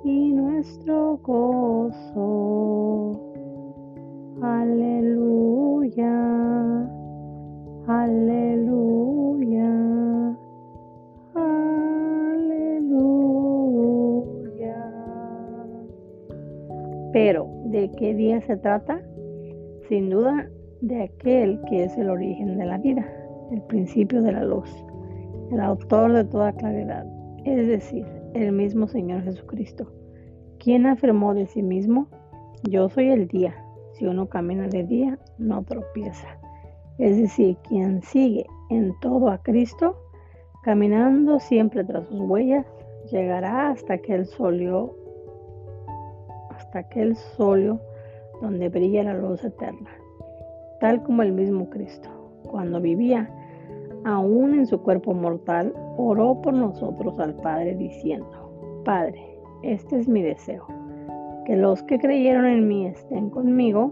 y nuestro gozo. Aleluya, aleluya, aleluya. Pero, ¿de qué día se trata? Sin duda, de aquel que es el origen de la vida, el principio de la luz, el autor de toda claridad, es decir, el mismo Señor Jesucristo, quien afirmó de sí mismo, yo soy el día, si uno camina de día, no tropieza. Es decir, quien sigue en todo a Cristo, caminando siempre tras sus huellas, llegará hasta aquel solio, hasta aquel solio donde brilla la luz eterna, tal como el mismo Cristo, cuando vivía aún en su cuerpo mortal, oró por nosotros al Padre diciendo, Padre, este es mi deseo, que los que creyeron en mí estén conmigo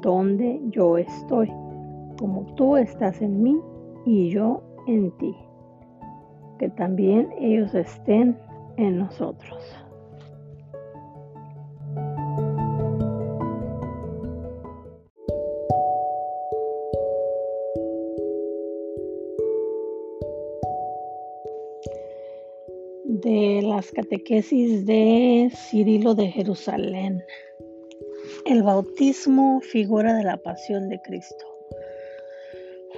donde yo estoy, como tú estás en mí y yo en ti, que también ellos estén en nosotros. De las catequesis de Cirilo de Jerusalén. El bautismo, figura de la pasión de Cristo.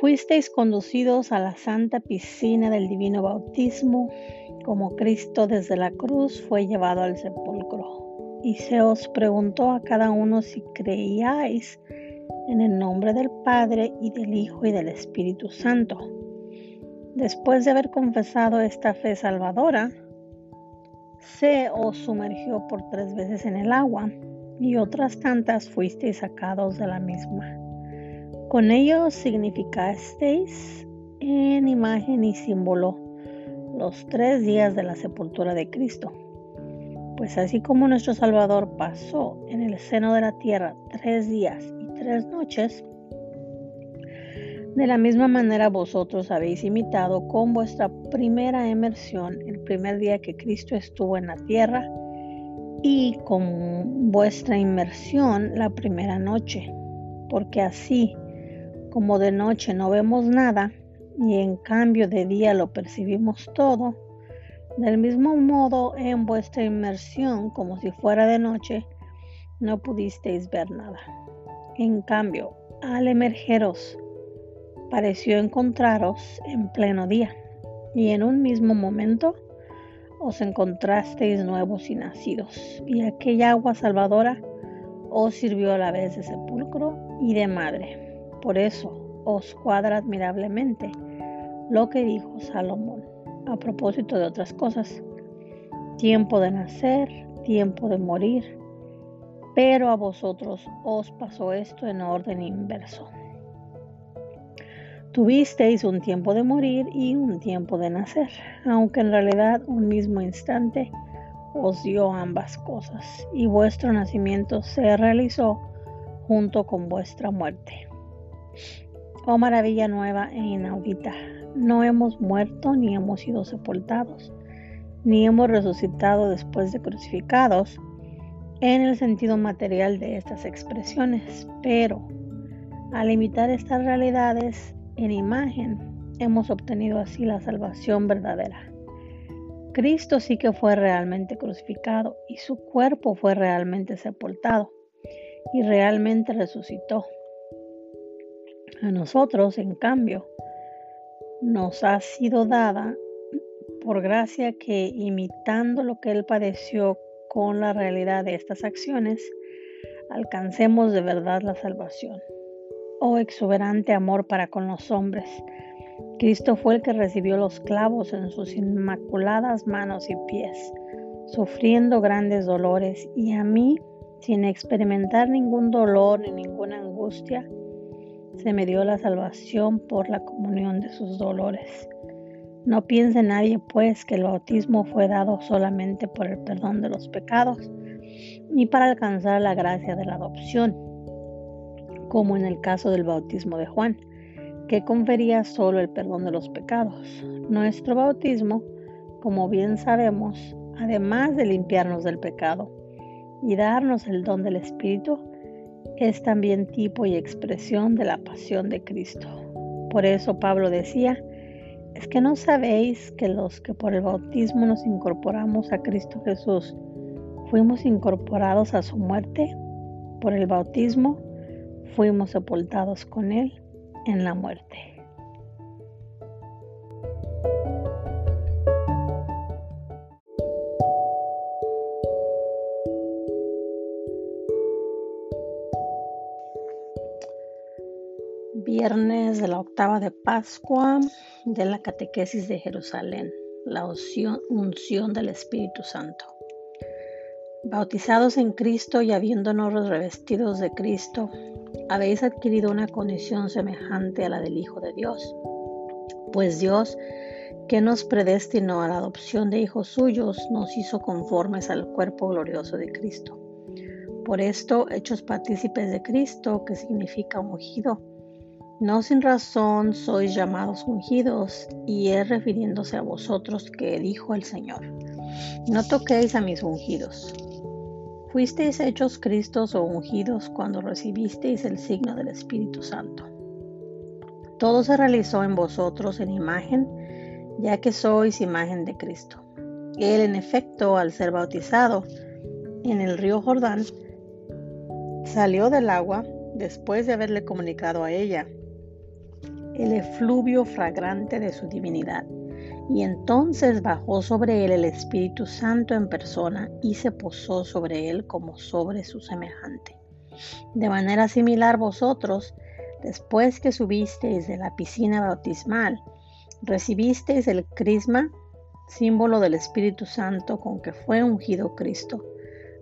Fuisteis conducidos a la santa piscina del divino bautismo, como Cristo desde la cruz fue llevado al sepulcro. Y se os preguntó a cada uno si creíais en el nombre del Padre y del Hijo y del Espíritu Santo. Después de haber confesado esta fe salvadora, se os sumergió por tres veces en el agua y otras tantas fuisteis sacados de la misma. Con ello significasteis en imagen y símbolo los tres días de la sepultura de Cristo. Pues así como nuestro Salvador pasó en el seno de la tierra tres días y tres noches, de la misma manera vosotros habéis imitado con vuestra primera emersión el primer día que Cristo estuvo en la tierra y con vuestra inmersión la primera noche, porque así como de noche no vemos nada y en cambio de día lo percibimos todo, del mismo modo en vuestra inmersión como si fuera de noche no pudisteis ver nada. En cambio, al emergeros pareció encontraros en pleno día, y en un mismo momento os encontrasteis nuevos y nacidos, y aquella agua salvadora os sirvió a la vez de sepulcro y de madre. Por eso os cuadra admirablemente lo que dijo Salomón a propósito de otras cosas. Tiempo de nacer, tiempo de morir, pero a vosotros os pasó esto en orden inverso. Tuvisteis un tiempo de morir y un tiempo de nacer, aunque en realidad un mismo instante os dio ambas cosas, y vuestro nacimiento se realizó junto con vuestra muerte. Oh maravilla nueva e inaudita, no hemos muerto ni hemos sido sepultados, ni hemos resucitado después de crucificados en el sentido material de estas expresiones, pero al imitar estas realidades en imagen, hemos obtenido así la salvación verdadera. Cristo sí que fue realmente crucificado y su cuerpo fue realmente sepultado y realmente resucitó. A nosotros, en cambio, nos ha sido dada por gracia que imitando lo que Él padeció con la realidad de estas acciones, alcancemos de verdad la salvación oh exuberante amor para con los hombres. Cristo fue el que recibió los clavos en sus inmaculadas manos y pies, sufriendo grandes dolores, y a mí, sin experimentar ningún dolor ni ninguna angustia, se me dio la salvación por la comunión de sus dolores. No piense nadie, pues, que el bautismo fue dado solamente por el perdón de los pecados, ni para alcanzar la gracia de la adopción como en el caso del bautismo de Juan, que confería solo el perdón de los pecados. Nuestro bautismo, como bien sabemos, además de limpiarnos del pecado y darnos el don del Espíritu, es también tipo y expresión de la pasión de Cristo. Por eso Pablo decía, es que no sabéis que los que por el bautismo nos incorporamos a Cristo Jesús, fuimos incorporados a su muerte por el bautismo fuimos sepultados con Él en la muerte. Viernes de la octava de Pascua de la catequesis de Jerusalén, la unción del Espíritu Santo. Bautizados en Cristo y habiéndonos revestidos de Cristo, habéis adquirido una condición semejante a la del Hijo de Dios. Pues Dios, que nos predestinó a la adopción de hijos suyos, nos hizo conformes al cuerpo glorioso de Cristo. Por esto, hechos partícipes de Cristo, que significa ungido, no sin razón sois llamados ungidos, y es refiriéndose a vosotros que dijo el Señor. No toquéis a mis ungidos. Fuisteis hechos Cristos o ungidos cuando recibisteis el signo del Espíritu Santo. Todo se realizó en vosotros en imagen, ya que sois imagen de Cristo. Él, en efecto, al ser bautizado en el río Jordán, salió del agua después de haberle comunicado a ella el efluvio fragrante de su divinidad y entonces bajó sobre él el Espíritu Santo en persona y se posó sobre él como sobre su semejante. De manera similar vosotros, después que subisteis de la piscina bautismal, recibisteis el crisma, símbolo del Espíritu Santo con que fue ungido Cristo,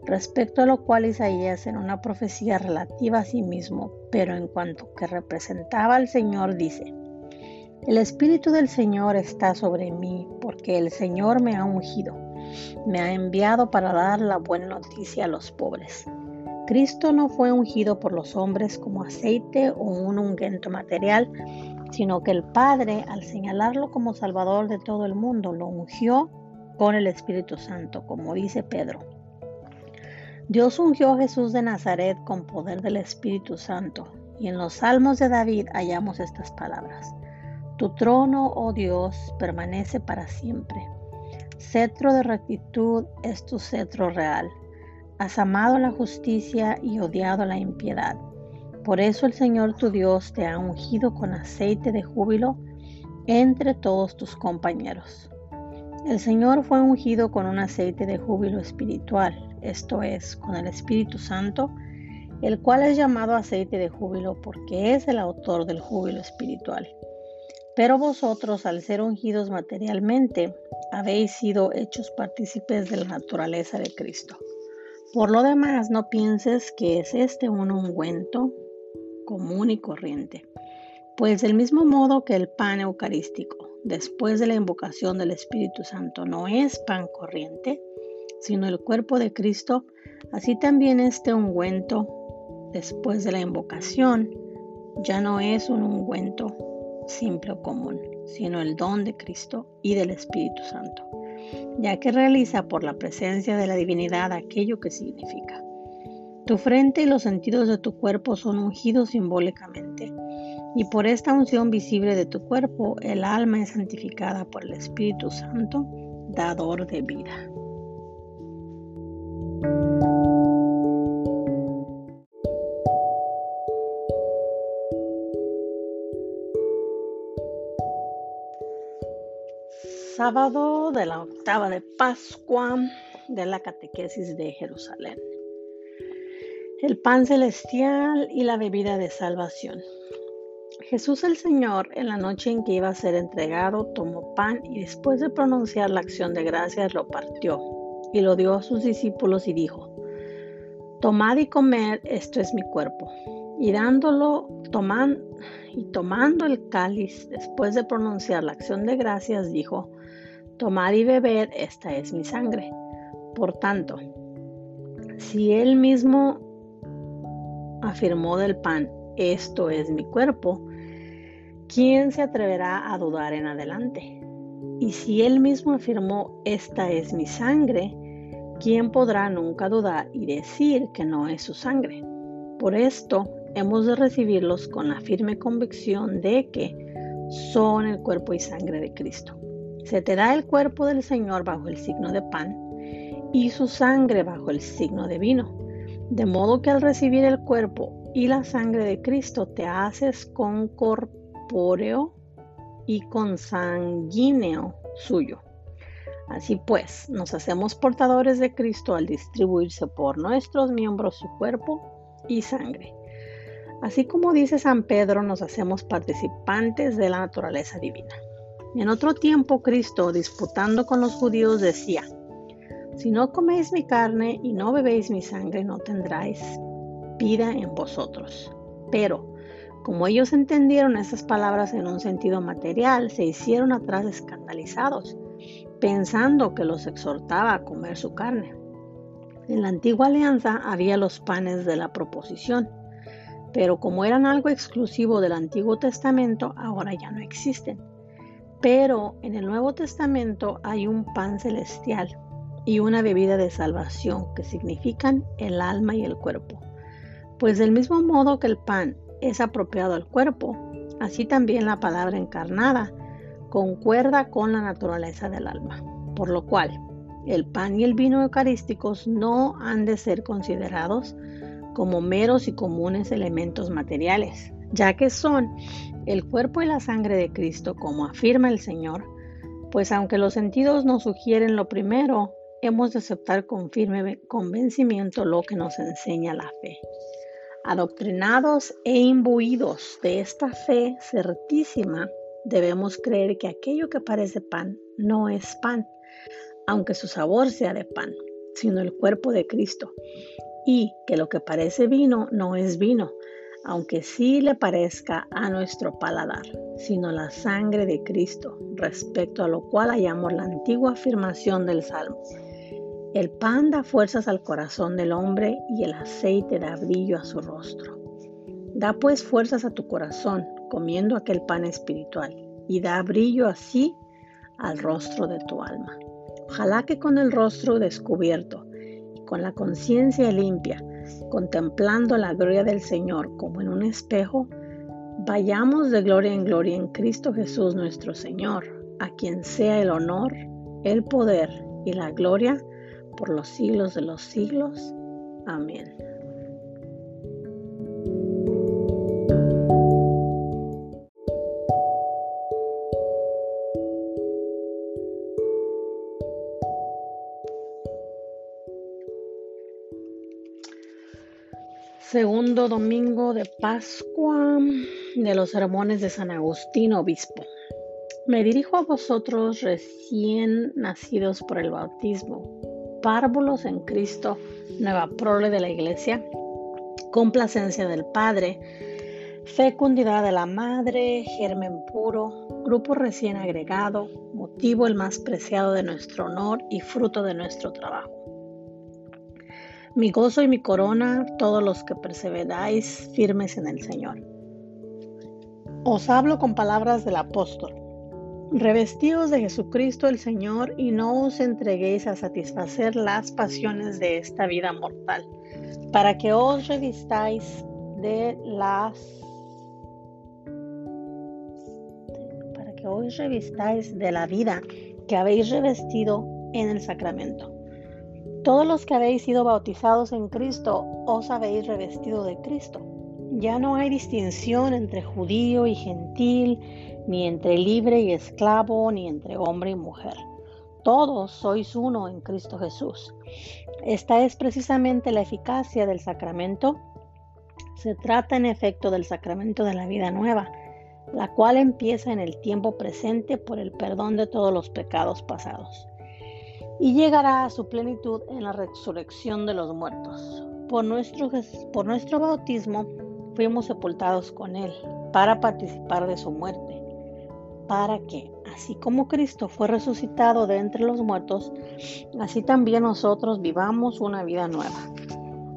respecto a lo cual Isaías en una profecía relativa a sí mismo, pero en cuanto que representaba al Señor, dice, el Espíritu del Señor está sobre mí, porque el Señor me ha ungido, me ha enviado para dar la buena noticia a los pobres. Cristo no fue ungido por los hombres como aceite o un ungüento material, sino que el Padre, al señalarlo como Salvador de todo el mundo, lo ungió con el Espíritu Santo, como dice Pedro. Dios ungió a Jesús de Nazaret con poder del Espíritu Santo, y en los salmos de David hallamos estas palabras. Tu trono, oh Dios, permanece para siempre. Cetro de rectitud es tu cetro real. Has amado la justicia y odiado la impiedad. Por eso el Señor tu Dios te ha ungido con aceite de júbilo entre todos tus compañeros. El Señor fue ungido con un aceite de júbilo espiritual, esto es, con el Espíritu Santo, el cual es llamado aceite de júbilo porque es el autor del júbilo espiritual. Pero vosotros, al ser ungidos materialmente, habéis sido hechos partícipes de la naturaleza de Cristo. Por lo demás, no pienses que es este un ungüento común y corriente, pues del mismo modo que el pan eucarístico, después de la invocación del Espíritu Santo, no es pan corriente, sino el cuerpo de Cristo, así también este ungüento, después de la invocación, ya no es un ungüento simple o común, sino el don de Cristo y del Espíritu Santo, ya que realiza por la presencia de la divinidad aquello que significa. Tu frente y los sentidos de tu cuerpo son ungidos simbólicamente, y por esta unción visible de tu cuerpo, el alma es santificada por el Espíritu Santo, dador de vida. Sábado de la octava de Pascua de la catequesis de Jerusalén. El pan celestial y la bebida de salvación. Jesús el Señor, en la noche en que iba a ser entregado, tomó pan y después de pronunciar la acción de gracias lo partió y lo dio a sus discípulos y dijo, Tomad y comed, esto es mi cuerpo. Y dándolo, toman, y tomando el cáliz, después de pronunciar la acción de gracias, dijo, Tomad y beber, esta es mi sangre. Por tanto, si él mismo afirmó del pan, esto es mi cuerpo, ¿quién se atreverá a dudar en adelante? Y si él mismo afirmó, esta es mi sangre, ¿quién podrá nunca dudar y decir que no es su sangre? Por esto hemos de recibirlos con la firme convicción de que son el cuerpo y sangre de Cristo. Se te da el cuerpo del Señor bajo el signo de pan y su sangre bajo el signo de vino. De modo que al recibir el cuerpo y la sangre de Cristo te haces con corpóreo y consanguíneo suyo. Así pues, nos hacemos portadores de Cristo al distribuirse por nuestros miembros su cuerpo y sangre. Así como dice San Pedro, nos hacemos participantes de la naturaleza divina. En otro tiempo, Cristo, disputando con los judíos, decía, Si no coméis mi carne y no bebéis mi sangre, no tendráis vida en vosotros. Pero, como ellos entendieron esas palabras en un sentido material, se hicieron atrás escandalizados, pensando que los exhortaba a comer su carne. En la antigua alianza había los panes de la proposición, pero como eran algo exclusivo del Antiguo Testamento, ahora ya no existen. Pero en el Nuevo Testamento hay un pan celestial y una bebida de salvación que significan el alma y el cuerpo. Pues del mismo modo que el pan es apropiado al cuerpo, así también la palabra encarnada concuerda con la naturaleza del alma. Por lo cual, el pan y el vino eucarísticos no han de ser considerados como meros y comunes elementos materiales, ya que son el cuerpo y la sangre de Cristo, como afirma el Señor, pues aunque los sentidos nos sugieren lo primero, hemos de aceptar con firme convencimiento lo que nos enseña la fe. Adoctrinados e imbuidos de esta fe certísima, debemos creer que aquello que parece pan no es pan, aunque su sabor sea de pan, sino el cuerpo de Cristo, y que lo que parece vino no es vino, aunque sí le parezca a nuestro paladar, sino la sangre de Cristo, respecto a lo cual hallamos la antigua afirmación del Salmo. El pan da fuerzas al corazón del hombre y el aceite da brillo a su rostro. Da pues fuerzas a tu corazón comiendo aquel pan espiritual y da brillo así al rostro de tu alma. Ojalá que con el rostro descubierto y con la conciencia limpia, contemplando la gloria del Señor como en un espejo, vayamos de gloria en gloria en Cristo Jesús nuestro Señor, a quien sea el honor, el poder y la gloria por los siglos de los siglos. Amén. Segundo domingo de Pascua de los sermones de San Agustín, obispo. Me dirijo a vosotros recién nacidos por el bautismo. Párvulos en Cristo, nueva prole de la iglesia, complacencia del Padre, fecundidad de la Madre, germen puro, grupo recién agregado, motivo el más preciado de nuestro honor y fruto de nuestro trabajo. Mi gozo y mi corona, todos los que perseveráis firmes en el Señor. Os hablo con palabras del apóstol Revestidos de Jesucristo el Señor y no os entreguéis a satisfacer las pasiones de esta vida mortal, para que os revistáis de las para que os revistáis de la vida que habéis revestido en el sacramento. Todos los que habéis sido bautizados en Cristo os habéis revestido de Cristo. Ya no hay distinción entre judío y gentil, ni entre libre y esclavo, ni entre hombre y mujer. Todos sois uno en Cristo Jesús. Esta es precisamente la eficacia del sacramento. Se trata en efecto del sacramento de la vida nueva, la cual empieza en el tiempo presente por el perdón de todos los pecados pasados y llegará a su plenitud en la resurrección de los muertos. Por nuestro, por nuestro bautismo fuimos sepultados con Él para participar de su muerte para que, así como Cristo fue resucitado de entre los muertos, así también nosotros vivamos una vida nueva.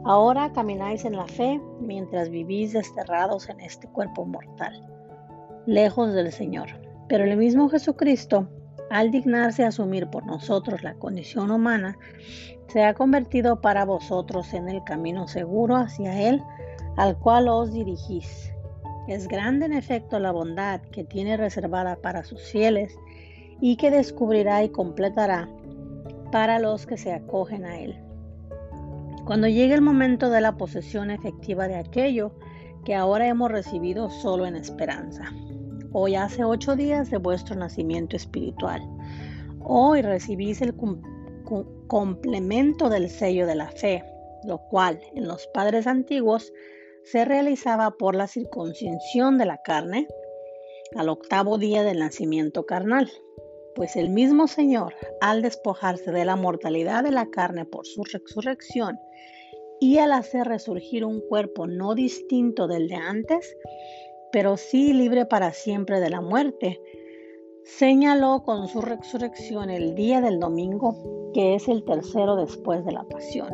Ahora camináis en la fe mientras vivís desterrados en este cuerpo mortal, lejos del Señor. Pero el mismo Jesucristo, al dignarse asumir por nosotros la condición humana, se ha convertido para vosotros en el camino seguro hacia Él, al cual os dirigís es grande en efecto la bondad que tiene reservada para sus fieles y que descubrirá y completará para los que se acogen a Él. Cuando llegue el momento de la posesión efectiva de aquello que ahora hemos recibido solo en esperanza. Hoy hace ocho días de vuestro nacimiento espiritual. Hoy recibís el complemento del sello de la fe, lo cual en los padres antiguos se realizaba por la circuncisión de la carne al octavo día del nacimiento carnal, pues el mismo Señor, al despojarse de la mortalidad de la carne por su resurrección y al hacer resurgir un cuerpo no distinto del de antes, pero sí libre para siempre de la muerte, señaló con su resurrección el día del domingo, que es el tercero después de la pasión.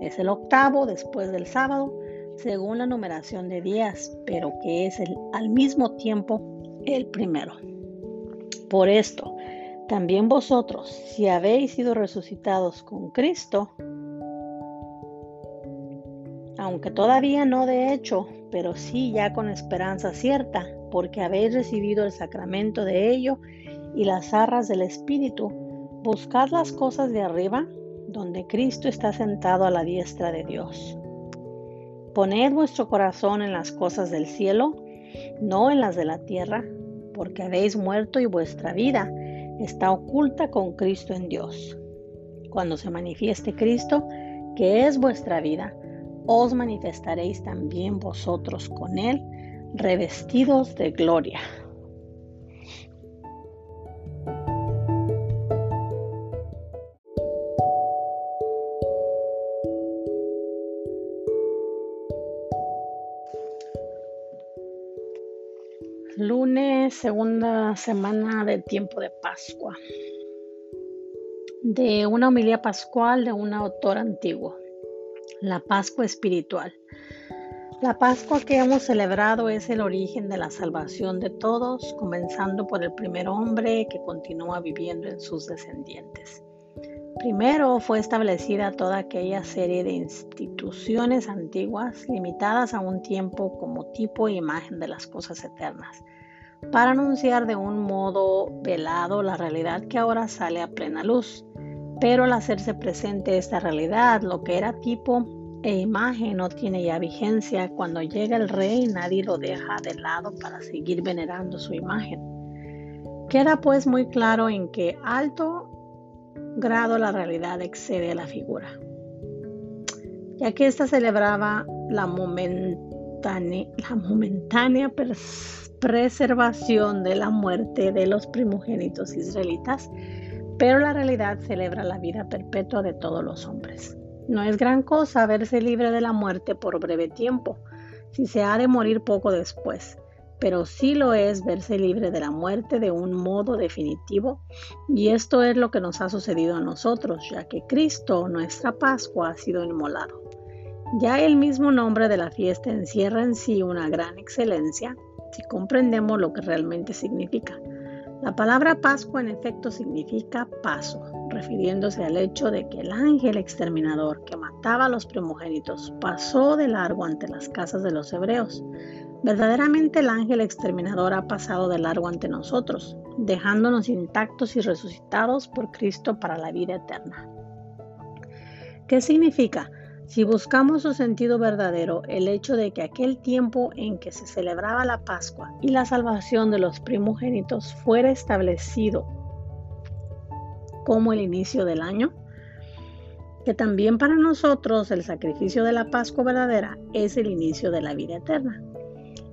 Es el octavo después del sábado, según la numeración de días, pero que es el, al mismo tiempo el primero. Por esto, también vosotros, si habéis sido resucitados con Cristo, aunque todavía no de hecho, pero sí ya con esperanza cierta, porque habéis recibido el sacramento de ello y las arras del Espíritu, buscad las cosas de arriba, donde Cristo está sentado a la diestra de Dios. Poned vuestro corazón en las cosas del cielo, no en las de la tierra, porque habéis muerto y vuestra vida está oculta con Cristo en Dios. Cuando se manifieste Cristo, que es vuestra vida, os manifestaréis también vosotros con Él, revestidos de gloria. Lunes, segunda semana del tiempo de Pascua. De una homilía pascual de un autor antiguo. La Pascua espiritual. La Pascua que hemos celebrado es el origen de la salvación de todos, comenzando por el primer hombre que continúa viviendo en sus descendientes. Primero fue establecida toda aquella serie de instituciones antiguas limitadas a un tiempo como tipo e imagen de las cosas eternas, para anunciar de un modo velado la realidad que ahora sale a plena luz. Pero al hacerse presente esta realidad, lo que era tipo e imagen no tiene ya vigencia. Cuando llega el rey, nadie lo deja de lado para seguir venerando su imagen. Queda pues muy claro en qué alto grado la realidad excede a la figura. Ya que ésta celebraba la momentánea, la momentánea preservación de la muerte de los primogénitos israelitas, pero la realidad celebra la vida perpetua de todos los hombres. No es gran cosa verse libre de la muerte por breve tiempo, si se ha de morir poco después, pero sí lo es verse libre de la muerte de un modo definitivo, y esto es lo que nos ha sucedido a nosotros, ya que Cristo, nuestra Pascua, ha sido inmolado. Ya el mismo nombre de la fiesta encierra en sí una gran excelencia si comprendemos lo que realmente significa. La palabra Pascua en efecto significa paso, refiriéndose al hecho de que el ángel exterminador que mataba a los primogénitos pasó de largo ante las casas de los hebreos. Verdaderamente el ángel exterminador ha pasado de largo ante nosotros, dejándonos intactos y resucitados por Cristo para la vida eterna. ¿Qué significa? Si buscamos su sentido verdadero, el hecho de que aquel tiempo en que se celebraba la Pascua y la salvación de los primogénitos fuera establecido como el inicio del año, que también para nosotros el sacrificio de la Pascua verdadera es el inicio de la vida eterna.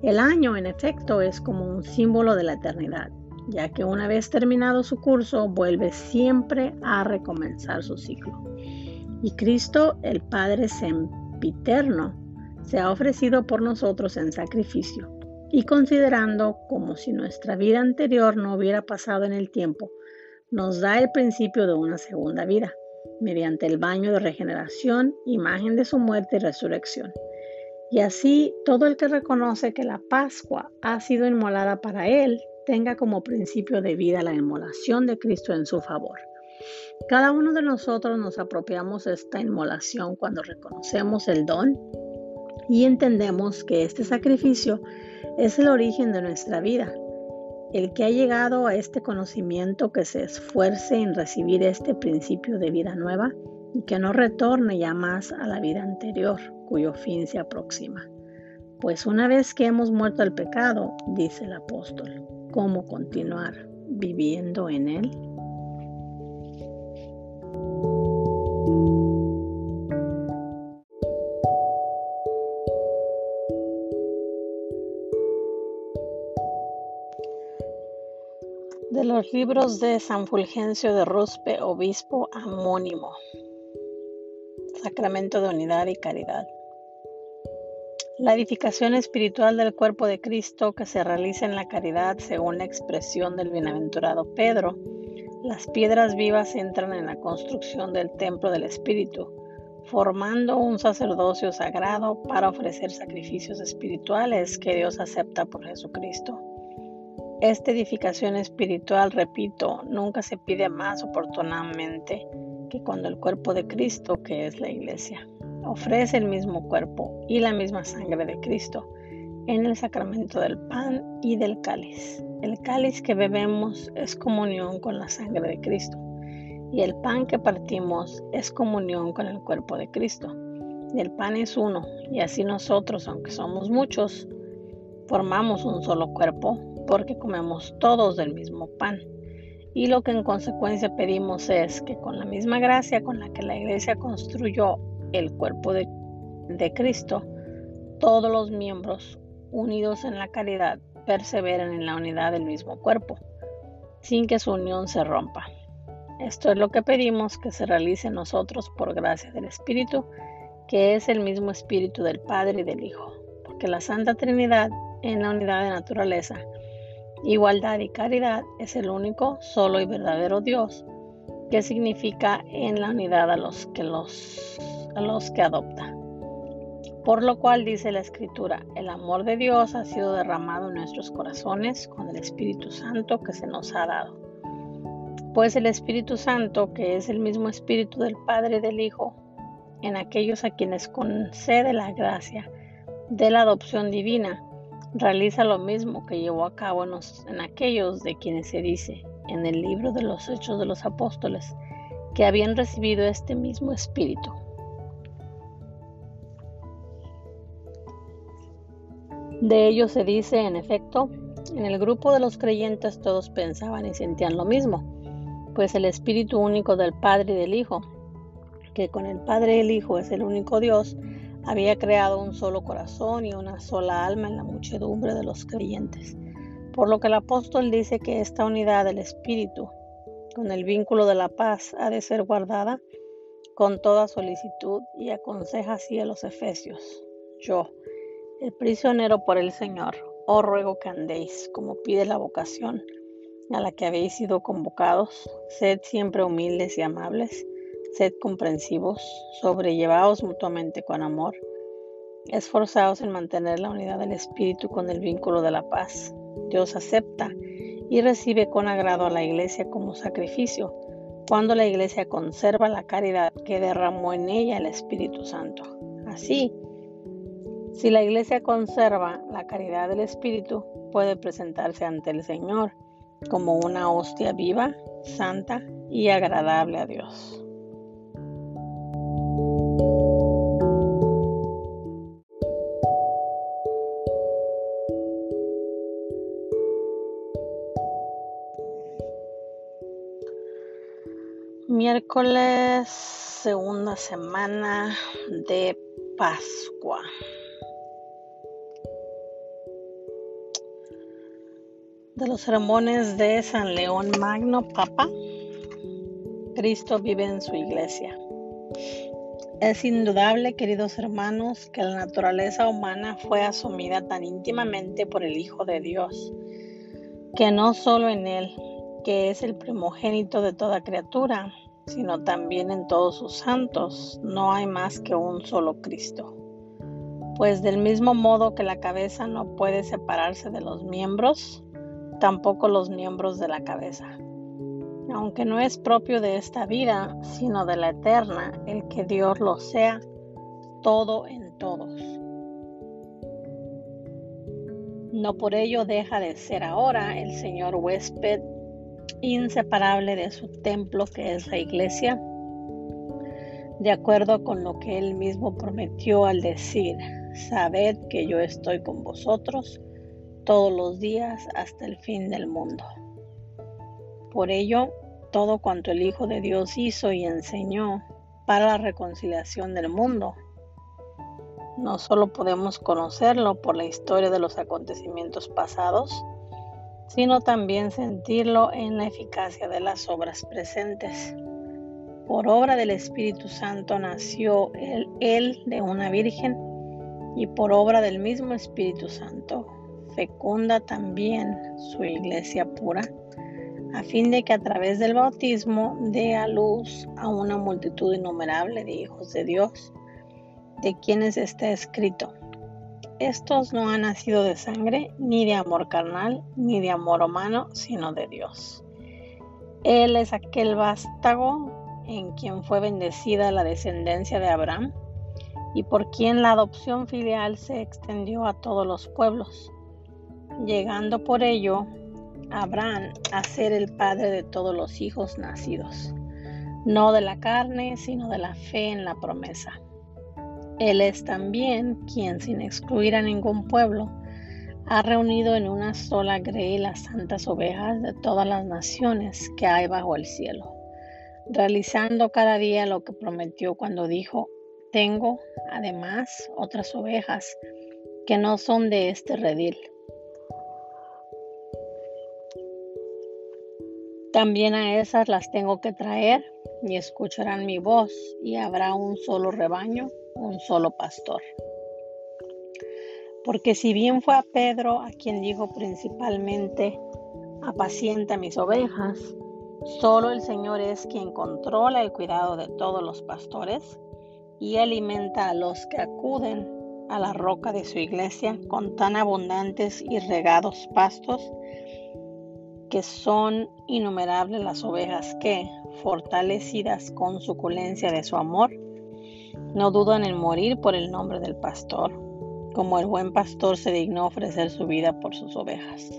El año, en efecto, es como un símbolo de la eternidad, ya que una vez terminado su curso, vuelve siempre a recomenzar su ciclo. Y Cristo, el Padre sempiterno, se ha ofrecido por nosotros en sacrificio. Y considerando como si nuestra vida anterior no hubiera pasado en el tiempo, nos da el principio de una segunda vida, mediante el baño de regeneración, imagen de su muerte y resurrección. Y así todo el que reconoce que la Pascua ha sido inmolada para él, tenga como principio de vida la inmolación de Cristo en su favor. Cada uno de nosotros nos apropiamos esta inmolación cuando reconocemos el don y entendemos que este sacrificio es el origen de nuestra vida. El que ha llegado a este conocimiento que se esfuerce en recibir este principio de vida nueva y que no retorne ya más a la vida anterior, cuyo fin se aproxima. Pues una vez que hemos muerto al pecado, dice el apóstol, ¿cómo continuar viviendo en él? De los libros de San Fulgencio de Ruspe, obispo amónimo. Sacramento de Unidad y Caridad. La edificación espiritual del cuerpo de Cristo que se realiza en la caridad según la expresión del bienaventurado Pedro. Las piedras vivas entran en la construcción del templo del Espíritu, formando un sacerdocio sagrado para ofrecer sacrificios espirituales que Dios acepta por Jesucristo. Esta edificación espiritual, repito, nunca se pide más oportunamente que cuando el cuerpo de Cristo, que es la iglesia, ofrece el mismo cuerpo y la misma sangre de Cristo en el sacramento del pan y del cáliz. El cáliz que bebemos es comunión con la sangre de Cristo y el pan que partimos es comunión con el cuerpo de Cristo. el pan es uno y así nosotros, aunque somos muchos, formamos un solo cuerpo porque comemos todos del mismo pan. Y lo que en consecuencia pedimos es que con la misma gracia con la que la iglesia construyó el cuerpo de, Cristo, todos los miembros unidos en la caridad perseveren en la unidad del mismo cuerpo, sin que su unión se rompa. Esto es lo que pedimos que se realice nosotros por gracia del Espíritu, que es el mismo Espíritu del Padre y del Hijo, porque la Santa Trinidad en la unidad de naturaleza, igualdad y caridad es el único, solo y verdadero Dios, que significa en la unidad a los que los a los que adopta. Por lo cual dice la Escritura, el amor de Dios ha sido derramado en nuestros corazones con el Espíritu Santo que se nos ha dado. Pues el Espíritu Santo, que es el mismo Espíritu del Padre y del Hijo, en aquellos a quienes concede la gracia de la adopción divina, realiza lo mismo que llevó a cabo en, en aquellos de quienes se dice en el libro de los Hechos de los Apóstoles que habían recibido este mismo Espíritu. De ello se dice, en efecto, en el grupo de los creyentes todos pensaban y sentían lo mismo, pues el Espíritu único del Padre y del Hijo, que con el Padre y el Hijo es el único Dios, había creado un solo corazón y una sola alma en la muchedumbre de los creyentes. Por lo que el apóstol dice que esta unidad del Espíritu, con el vínculo de la paz, ha de ser guardada con toda solicitud y aconseja así a los efesios. Yo, el prisionero por el Señor, os oh, ruego que andéis como pide la vocación a la que habéis sido convocados, sed siempre humildes y amables, sed comprensivos, sobrellevaos mutuamente con amor, esforzaos en mantener la unidad del Espíritu con el vínculo de la paz. Dios acepta y recibe con agrado a la iglesia como sacrificio, cuando la iglesia conserva la caridad que derramó en ella el Espíritu Santo. Así, si la iglesia conserva la caridad del Espíritu, puede presentarse ante el Señor como una hostia viva, santa y agradable a Dios. Miércoles, segunda semana de Pascua. De los sermones de San León Magno Papa, Cristo vive en su iglesia. Es indudable, queridos hermanos, que la naturaleza humana fue asumida tan íntimamente por el Hijo de Dios, que no solo en Él, que es el primogénito de toda criatura, sino también en todos sus santos, no hay más que un solo Cristo. Pues del mismo modo que la cabeza no puede separarse de los miembros, tampoco los miembros de la cabeza. Aunque no es propio de esta vida, sino de la eterna, el que Dios lo sea todo en todos. No por ello deja de ser ahora el Señor huésped inseparable de su templo que es la iglesia, de acuerdo con lo que él mismo prometió al decir, sabed que yo estoy con vosotros todos los días hasta el fin del mundo. Por ello, todo cuanto el Hijo de Dios hizo y enseñó para la reconciliación del mundo, no solo podemos conocerlo por la historia de los acontecimientos pasados, sino también sentirlo en la eficacia de las obras presentes. Por obra del Espíritu Santo nació él, él de una virgen y por obra del mismo Espíritu Santo fecunda también su iglesia pura, a fin de que a través del bautismo dé a luz a una multitud innumerable de hijos de Dios, de quienes está escrito. Estos no han nacido de sangre, ni de amor carnal, ni de amor humano, sino de Dios. Él es aquel vástago en quien fue bendecida la descendencia de Abraham y por quien la adopción filial se extendió a todos los pueblos, llegando por ello Abraham a ser el padre de todos los hijos nacidos, no de la carne, sino de la fe en la promesa. Él es también quien, sin excluir a ningún pueblo, ha reunido en una sola grey las santas ovejas de todas las naciones que hay bajo el cielo, realizando cada día lo que prometió cuando dijo, tengo, además, otras ovejas que no son de este redil. También a esas las tengo que traer y escucharán mi voz y habrá un solo rebaño, un solo pastor. Porque si bien fue a Pedro a quien dijo principalmente, apacienta mis ovejas, solo el Señor es quien controla el cuidado de todos los pastores y alimenta a los que acuden a la roca de su iglesia con tan abundantes y regados pastos que son innumerables las ovejas que, fortalecidas con suculencia de su amor, no dudan en morir por el nombre del pastor, como el buen pastor se dignó ofrecer su vida por sus ovejas.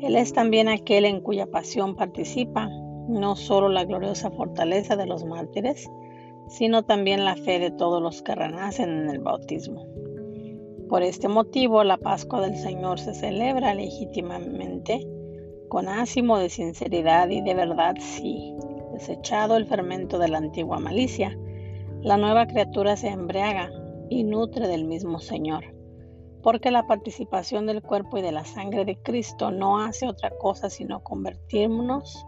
Él es también aquel en cuya pasión participa, no solo la gloriosa fortaleza de los mártires, sino también la fe de todos los que renacen en el bautismo. Por este motivo, la Pascua del Señor se celebra legítimamente con ánimo de sinceridad y de verdad sí, desechado el fermento de la antigua malicia, la nueva criatura se embriaga y nutre del mismo Señor, porque la participación del cuerpo y de la sangre de Cristo no hace otra cosa sino convertirnos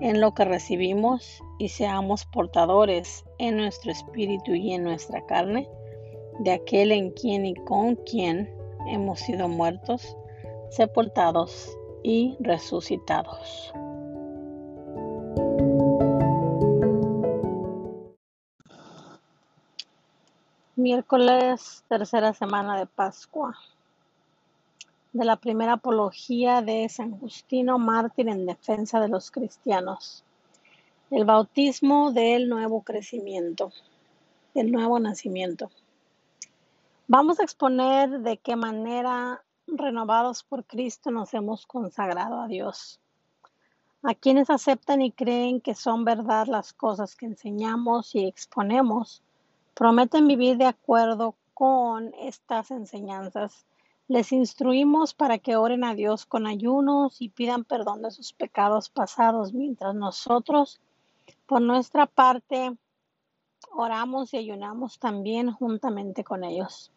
en lo que recibimos y seamos portadores en nuestro espíritu y en nuestra carne de aquel en quien y con quien hemos sido muertos, sepultados y resucitados. Miércoles, tercera semana de Pascua de la primera apología de San Justino Mártir en defensa de los cristianos. El bautismo del nuevo crecimiento, del nuevo nacimiento. Vamos a exponer de qué manera, renovados por Cristo, nos hemos consagrado a Dios. A quienes aceptan y creen que son verdad las cosas que enseñamos y exponemos, prometen vivir de acuerdo con estas enseñanzas les instruimos para que oren a Dios con ayunos y pidan perdón de sus pecados pasados, mientras nosotros, por nuestra parte, oramos y ayunamos también juntamente con ellos.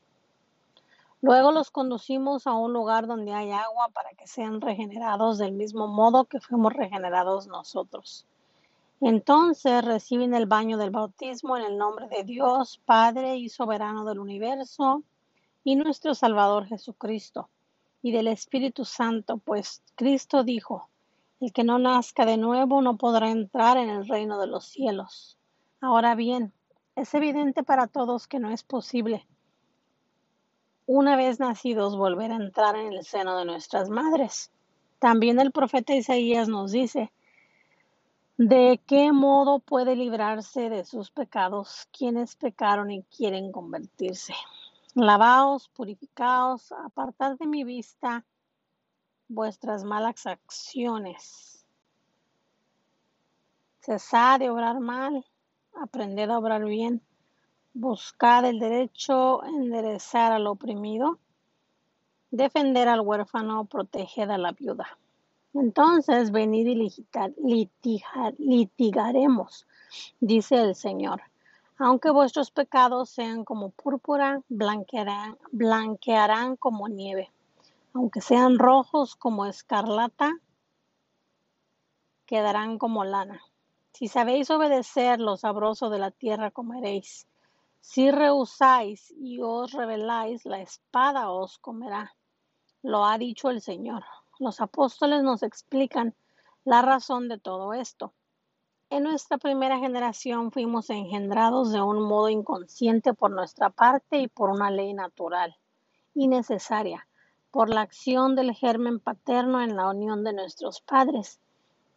Luego los conducimos a un lugar donde hay agua para que sean regenerados del mismo modo que fuimos regenerados nosotros. Entonces reciben el baño del bautismo en el nombre de Dios, Padre y soberano del universo y nuestro Salvador Jesucristo, y del Espíritu Santo, pues Cristo dijo, el que no nazca de nuevo no podrá entrar en el reino de los cielos. Ahora bien, es evidente para todos que no es posible, una vez nacidos, volver a entrar en el seno de nuestras madres. También el profeta Isaías nos dice, ¿de qué modo puede librarse de sus pecados quienes pecaron y quieren convertirse? Lavaos, purificaos, apartad de mi vista vuestras malas acciones. Cesad de obrar mal, aprended a obrar bien. Buscar el derecho, enderezar al oprimido, defender al huérfano, proteger a la viuda. Entonces venid y litigaremos, dice el Señor. Aunque vuestros pecados sean como púrpura, blanquearán, blanquearán como nieve. Aunque sean rojos como escarlata, quedarán como lana. Si sabéis obedecer lo sabroso de la tierra, comeréis. Si rehusáis y os rebeláis, la espada os comerá. Lo ha dicho el Señor. Los apóstoles nos explican la razón de todo esto. En nuestra primera generación fuimos engendrados de un modo inconsciente por nuestra parte y por una ley natural y necesaria, por la acción del germen paterno en la unión de nuestros padres,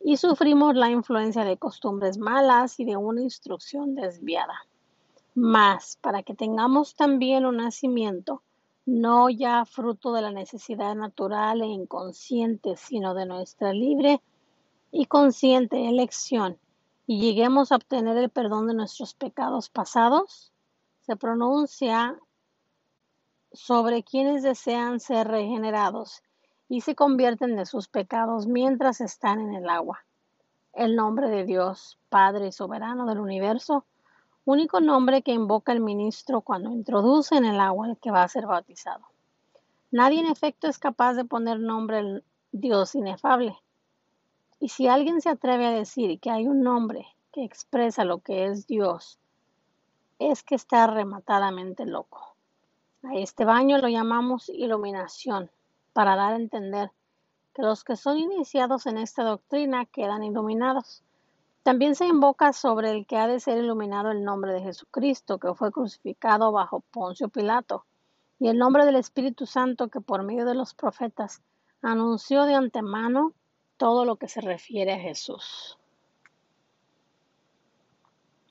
y sufrimos la influencia de costumbres malas y de una instrucción desviada. Mas, para que tengamos también un nacimiento no ya fruto de la necesidad natural e inconsciente, sino de nuestra libre y consciente elección, y lleguemos a obtener el perdón de nuestros pecados pasados, se pronuncia sobre quienes desean ser regenerados y se convierten de sus pecados mientras están en el agua. El nombre de Dios, Padre soberano del universo, único nombre que invoca el ministro cuando introduce en el agua el que va a ser bautizado. Nadie en efecto es capaz de poner nombre al Dios inefable. Y si alguien se atreve a decir que hay un nombre que expresa lo que es Dios, es que está rematadamente loco. A este baño lo llamamos iluminación, para dar a entender que los que son iniciados en esta doctrina quedan iluminados también se invoca sobre el que ha de ser iluminado el nombre de Jesucristo, que fue crucificado bajo Poncio Pilato, y el nombre del Espíritu Santo, que por medio de los profetas anunció de antemano todo lo que se refiere a Jesús.